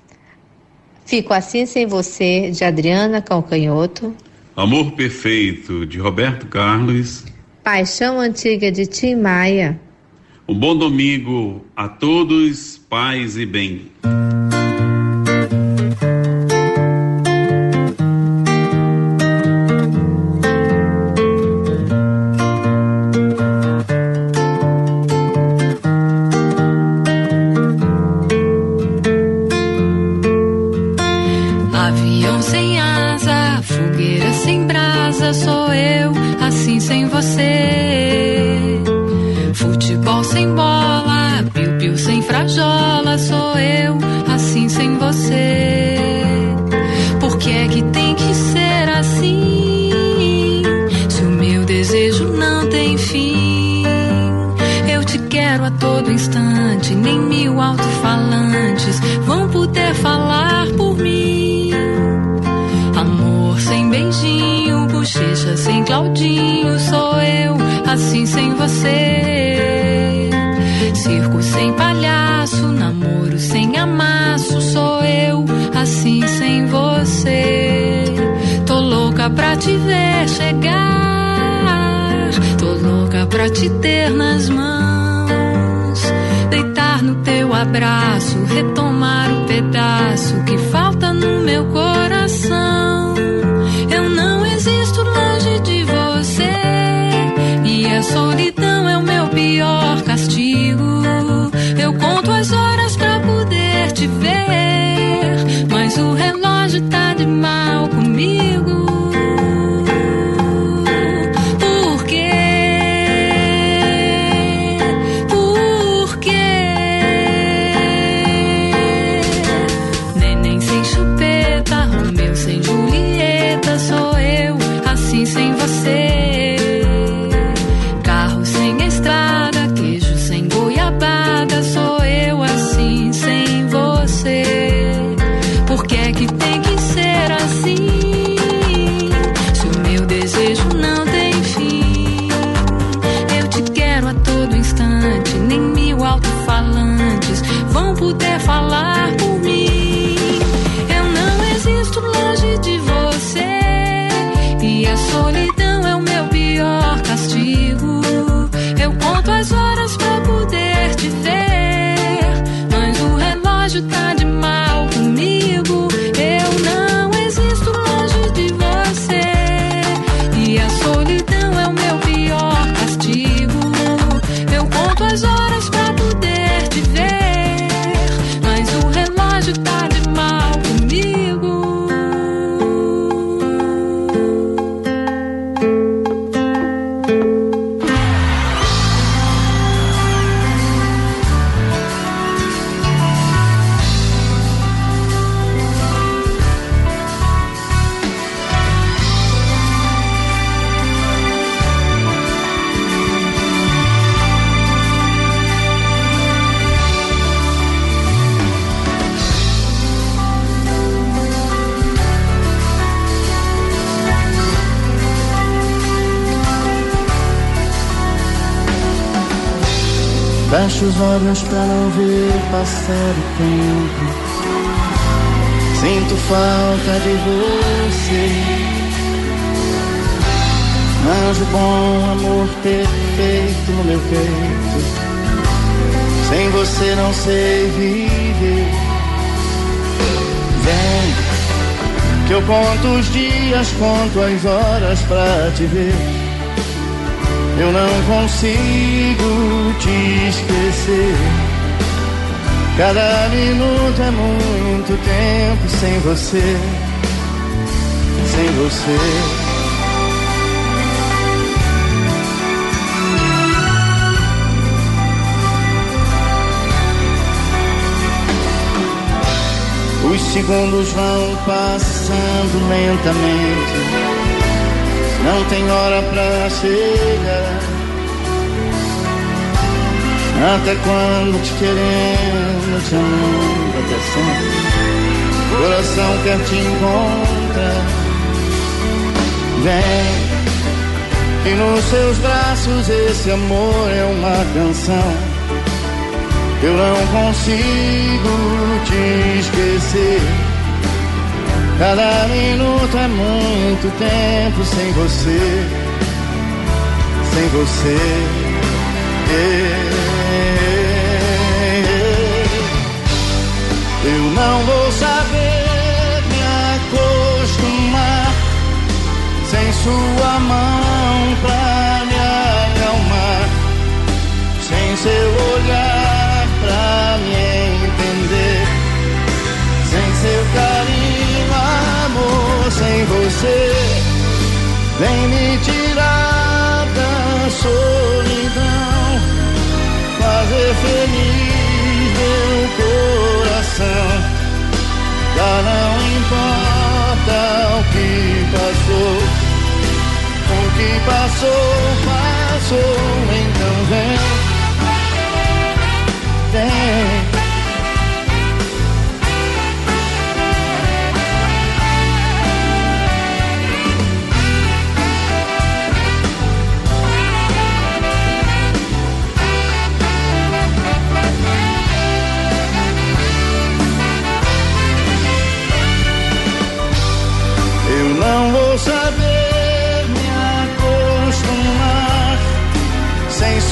Fico assim sem você, de Adriana Calcanhoto. Amor Perfeito, de Roberto Carlos. Paixão Antiga de Tim Maia. Um bom domingo a todos, paz e bem. Fecho os olhos pra não ver passar o tempo. Sinto falta de você. Anjo bom, amor perfeito no meu peito. Sem você não sei viver. Vem, que eu conto os dias, conto as horas pra te ver. Eu não consigo te esquecer. Cada minuto é muito tempo sem você, sem você. Os segundos vão passando lentamente não tem hora pra chegar. Até quando te querendo, te amando até sempre. Coração quer te encontrar. Vem, que nos seus braços esse amor é uma canção. Eu não consigo te esquecer. Cada minuto é muito tempo sem você, sem você. Eu não vou saber me acostumar sem sua mão pra me acalmar, sem seu olhar pra me entender, sem seu carinho sem você vem me tirar da solidão, fazer feliz meu coração. Já não importa o que passou, o que passou, passou, então vem, vem.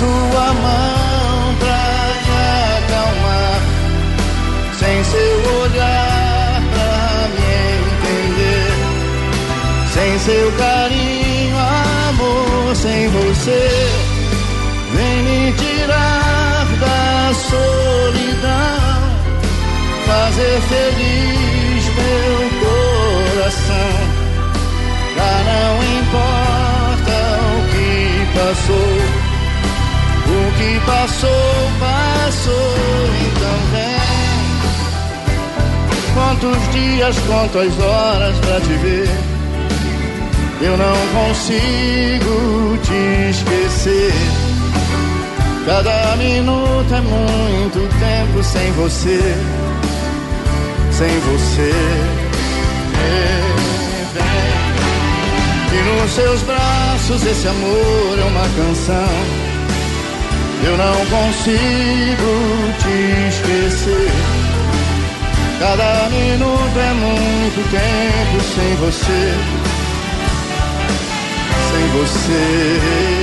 Sua mão pra me acalmar, sem seu olhar pra me entender, sem seu carinho, amor, sem você. Vem me tirar da solidão, fazer feliz meu coração. Já não importa o que passou, que passou, passou, então vem. Quantos dias, quantas horas pra te ver? Eu não consigo te esquecer. Cada minuto é muito tempo sem você, sem você. Vem. E nos seus braços esse amor é uma canção. Eu não consigo te esquecer. Cada minuto é muito tempo sem você, sem você.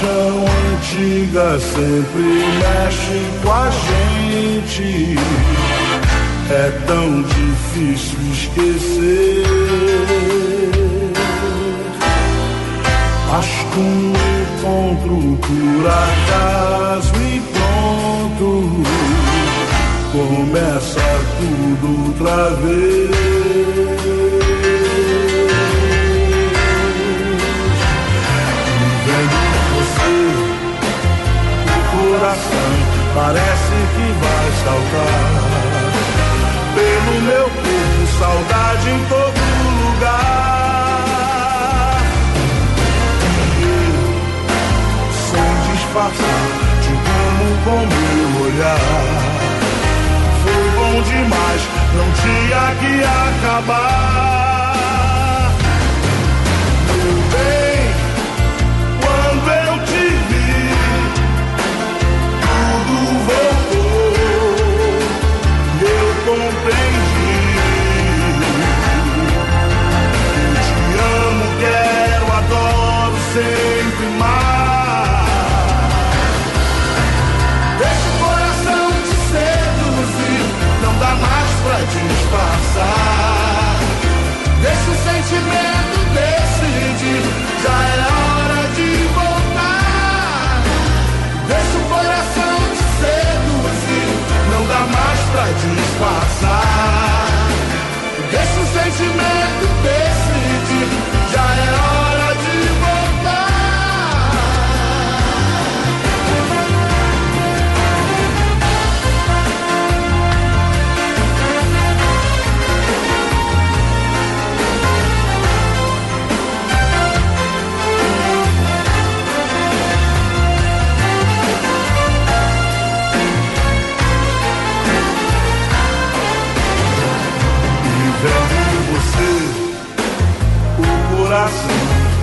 Paixão antiga sempre mexe com a gente. É tão difícil esquecer. Mas com um encontro por acaso e pronto, começa tudo outra vez. Parece que vai saltar. Pelo meu corpo, saudade em todo lugar. Eu, sem disfarçar, te amo com meu olhar. Foi bom demais, não tinha que acabar. Sempre mais. Deixa o coração te seduzir, não dá mais pra disfarçar. Deixa o sentimento decidir, já é hora de voltar. Deixa o coração te seduzir, não dá mais pra disfarçar. Deixa o sentimento decidir, já é hora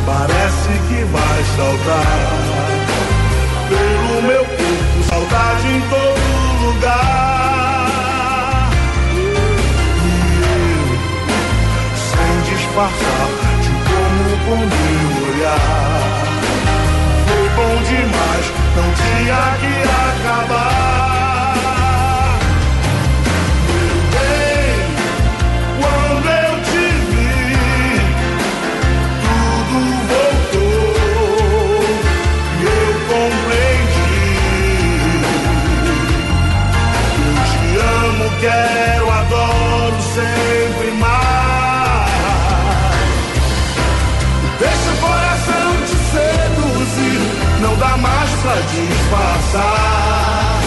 parece que vai saltar. Pelo meu corpo, saudade em todo lugar. E eu, sem disfarçar, te como com meu olhar. bom demais, não tinha que acabar. Quero, adoro sempre mais. Deixa o coração te seduzir, não dá mais pra disfarçar.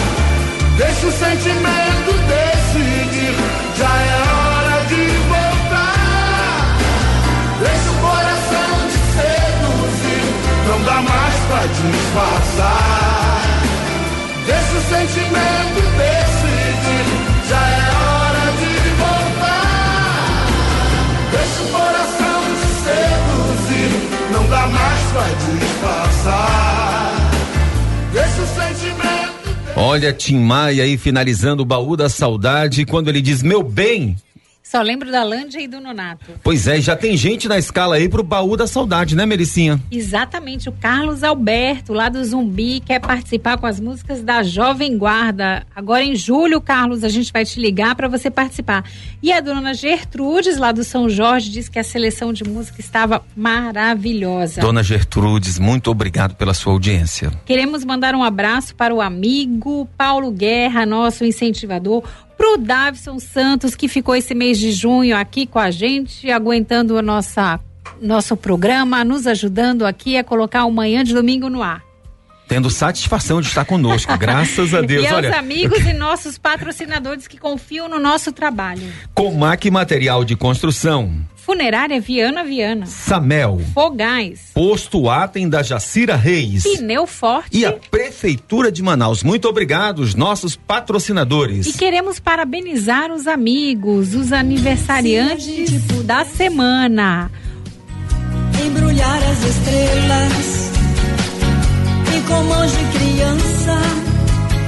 Deixa o sentimento decidir, já é hora de voltar. Deixa o coração te seduzir, não dá mais pra disfarçar. Deixa o sentimento decidir, Olha, Tim Maia aí finalizando o baú da saudade, quando ele diz meu bem. Só lembro da Lândia e do Nonato. Pois é, já tem gente na escala aí pro baú da saudade, né, Melicinha? Exatamente, o Carlos Alberto, lá do Zumbi, quer participar com as músicas da Jovem Guarda. Agora em julho, Carlos, a gente vai te ligar para você participar. E a dona Gertrudes, lá do São Jorge, diz que a seleção de música estava maravilhosa. Dona Gertrudes, muito obrigado pela sua audiência. Queremos mandar um abraço para o amigo Paulo Guerra, nosso incentivador, pro Davison Santos, que ficou esse mês de junho aqui com a gente, aguentando nossa nosso programa, nos ajudando aqui a colocar o manhã de domingo no ar. Tendo satisfação de estar conosco, graças a Deus. e aos Olha, amigos e nossos patrocinadores que confiam no nosso trabalho. Comac Material de Construção, Funerária Viana Viana. Samel, Fogás. Posto Atem da Jacira Reis. Pneu Forte. E a Prefeitura de Manaus. Muito obrigado, os nossos patrocinadores. E queremos parabenizar os amigos, os aniversariantes da semana. embrulhar as estrelas e com mãos de criança.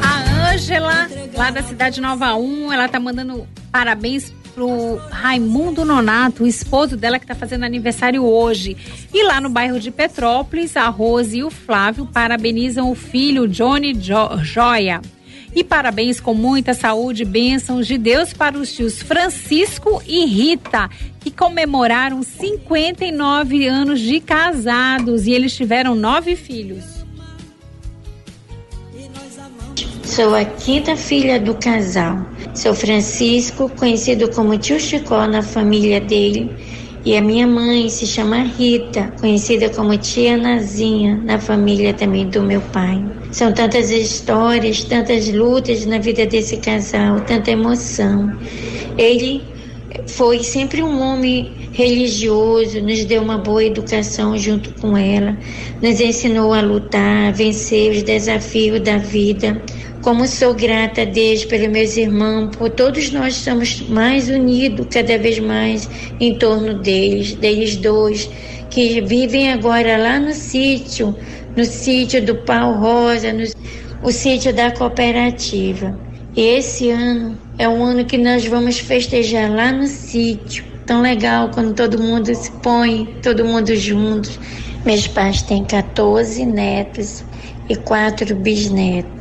A Ângela, lá da cidade Nova 1, ela tá mandando parabéns pro Raimundo Nonato, o esposo dela que tá fazendo aniversário hoje. E lá no bairro de Petrópolis, a Rose e o Flávio parabenizam o filho Johnny jo Joia. E parabéns com muita saúde bênçãos de Deus para os tios Francisco e Rita, que comemoraram 59 anos de casados e eles tiveram nove filhos. Sou a quinta filha do casal. Seu Francisco, conhecido como tio Chicó na família dele, e a minha mãe se chama Rita, conhecida como tia Nazinha na família também do meu pai. São tantas histórias, tantas lutas na vida desse casal, tanta emoção. Ele foi sempre um homem religioso, nos deu uma boa educação junto com ela, nos ensinou a lutar, a vencer os desafios da vida. Como sou grata a Deus pelos meus irmãos, por todos nós estamos mais unidos cada vez mais em torno deles, deles dois, que vivem agora lá no sítio, no sítio do Pau Rosa, no, o sítio da cooperativa. E esse ano é um ano que nós vamos festejar lá no sítio. Tão legal quando todo mundo se põe, todo mundo juntos. Meus pais têm 14 netos e quatro bisnetos.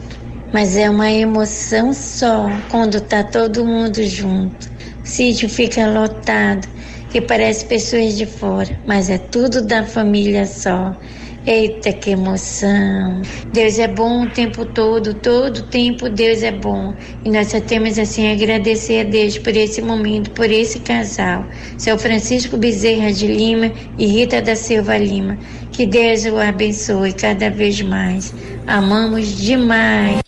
Mas é uma emoção só quando tá todo mundo junto. O sítio fica lotado, que parece pessoas de fora, mas é tudo da família só. Eita, que emoção! Deus é bom o tempo todo, todo tempo Deus é bom. E nós só temos assim a agradecer a Deus por esse momento, por esse casal. Seu Francisco Bezerra de Lima e Rita da Silva Lima. Que Deus o abençoe cada vez mais. Amamos demais.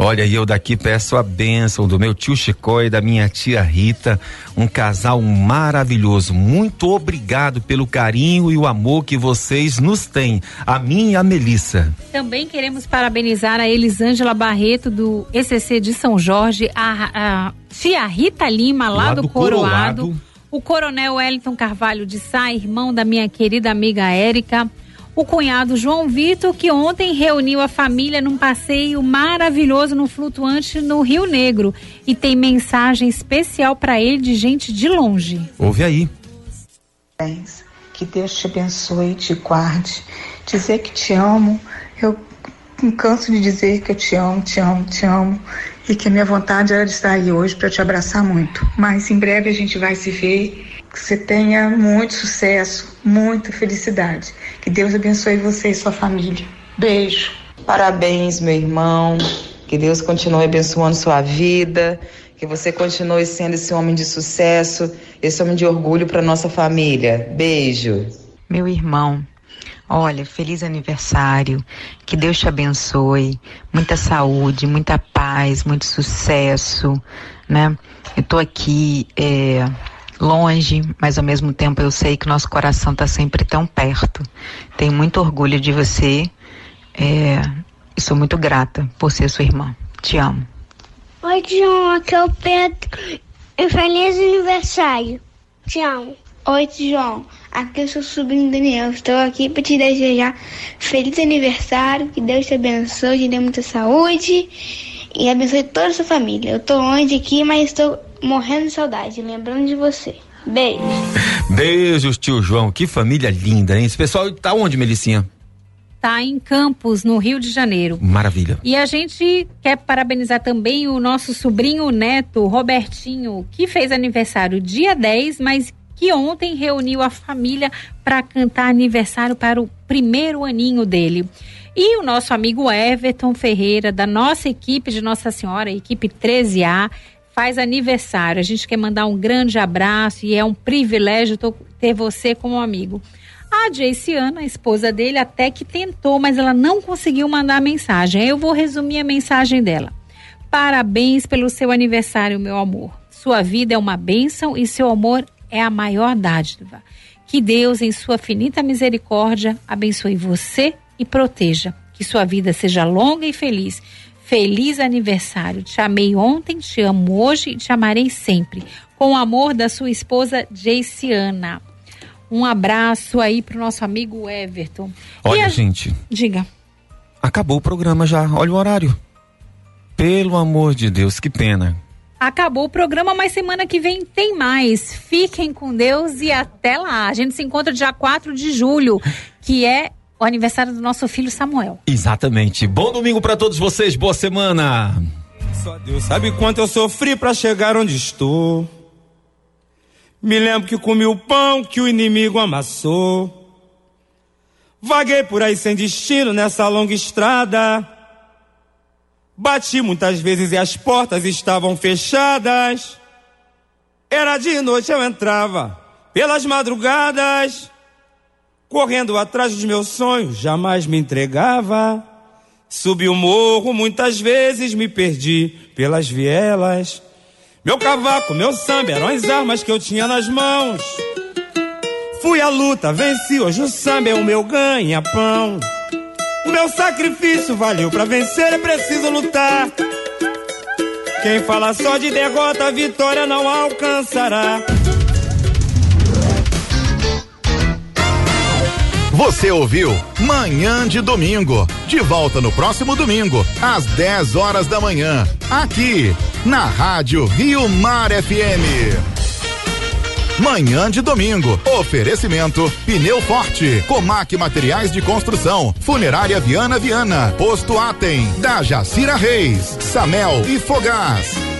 Olha, e eu daqui peço a bênção do meu tio Chicó e da minha tia Rita, um casal maravilhoso. Muito obrigado pelo carinho e o amor que vocês nos têm, a mim e a Melissa. Também queremos parabenizar a Elisângela Barreto do ECC de São Jorge, a, a tia Rita Lima lá, Lá do, do Coroado, Coroado. o Coronel Wellington Carvalho de Sá, irmão da minha querida amiga Érica, o cunhado João Vitor, que ontem reuniu a família num passeio maravilhoso no flutuante no Rio Negro e tem mensagem especial para ele de gente de longe. Ouve aí. Parabéns. Que Deus te abençoe e te guarde. Dizer que te amo Eu não canso de dizer que eu te amo, te amo, te amo e que a minha vontade era de estar aí hoje para te abraçar muito. Mas em breve a gente vai se ver. Que você tenha muito sucesso, muita felicidade. Que Deus abençoe você e sua família. Beijo. Parabéns, meu irmão. Que Deus continue abençoando sua vida. Que você continue sendo esse homem de sucesso, esse homem de orgulho para nossa família. Beijo. Meu irmão, olha, feliz aniversário. Que Deus te abençoe. Muita saúde, muita paz, muito sucesso, né? Eu tô aqui é, longe, mas ao mesmo tempo eu sei que nosso coração tá sempre tão perto. Tenho muito orgulho de você. É, e sou muito grata por ser sua irmã. Te amo. Oi, João, aqui é o Pedro. E feliz aniversário. Te amo. Oi, João. Aqui é o seu sobrinho Daniel. Estou aqui para te desejar feliz aniversário. Que Deus te abençoe, te dê muita saúde e abençoe toda a sua família. Eu estou longe aqui, mas estou morrendo de saudade, lembrando de você. Beijo. Beijos, tio João. Que família linda, hein? Esse pessoal tá onde, Melicinha? Tá em Campos, no Rio de Janeiro. Maravilha. E a gente quer parabenizar também o nosso sobrinho neto, Robertinho, que fez aniversário dia 10, mas que ontem reuniu a família para cantar aniversário para o primeiro aninho dele. E o nosso amigo Everton Ferreira, da nossa equipe de Nossa Senhora, equipe 13A, faz aniversário. A gente quer mandar um grande abraço e é um privilégio ter você como amigo. A Jaciana, a esposa dele, até que tentou, mas ela não conseguiu mandar a mensagem. Eu vou resumir a mensagem dela. Parabéns pelo seu aniversário, meu amor. Sua vida é uma bênção e seu amor é a maior dádiva. Que Deus, em sua finita misericórdia, abençoe você e proteja. Que sua vida seja longa e feliz. Feliz aniversário. Te amei ontem, te amo hoje e te amarei sempre. Com o amor da sua esposa, Jaciana. Um abraço aí pro nosso amigo Everton. Olha, a... gente. Diga. Acabou o programa já. Olha o horário. Pelo amor de Deus, que pena. Acabou o programa, mas semana que vem tem mais. Fiquem com Deus e até lá. A gente se encontra dia 4 de julho, que é o aniversário do nosso filho Samuel. Exatamente. Bom domingo para todos vocês. Boa semana. Só Deus sabe quanto eu sofri para chegar onde estou. Me lembro que comi o pão que o inimigo amassou. Vaguei por aí sem destino nessa longa estrada. Bati muitas vezes e as portas estavam fechadas. Era de noite eu entrava pelas madrugadas, correndo atrás dos meus sonhos, jamais me entregava. Subi o morro, muitas vezes me perdi pelas vielas. Meu cavaco, meu samba eram as armas que eu tinha nas mãos. Fui à luta, venci, hoje o samba é o meu ganha-pão. O meu sacrifício valeu para vencer, é preciso lutar. Quem fala só de derrota, vitória não alcançará. Você ouviu Manhã de Domingo. De volta no próximo domingo, às 10 horas da manhã. Aqui, na Rádio Rio Mar FM. Manhã de domingo. Oferecimento: Pneu Forte, Comac Materiais de Construção, Funerária Viana Viana, Posto Atem, da Jacira Reis, Samel e Fogás.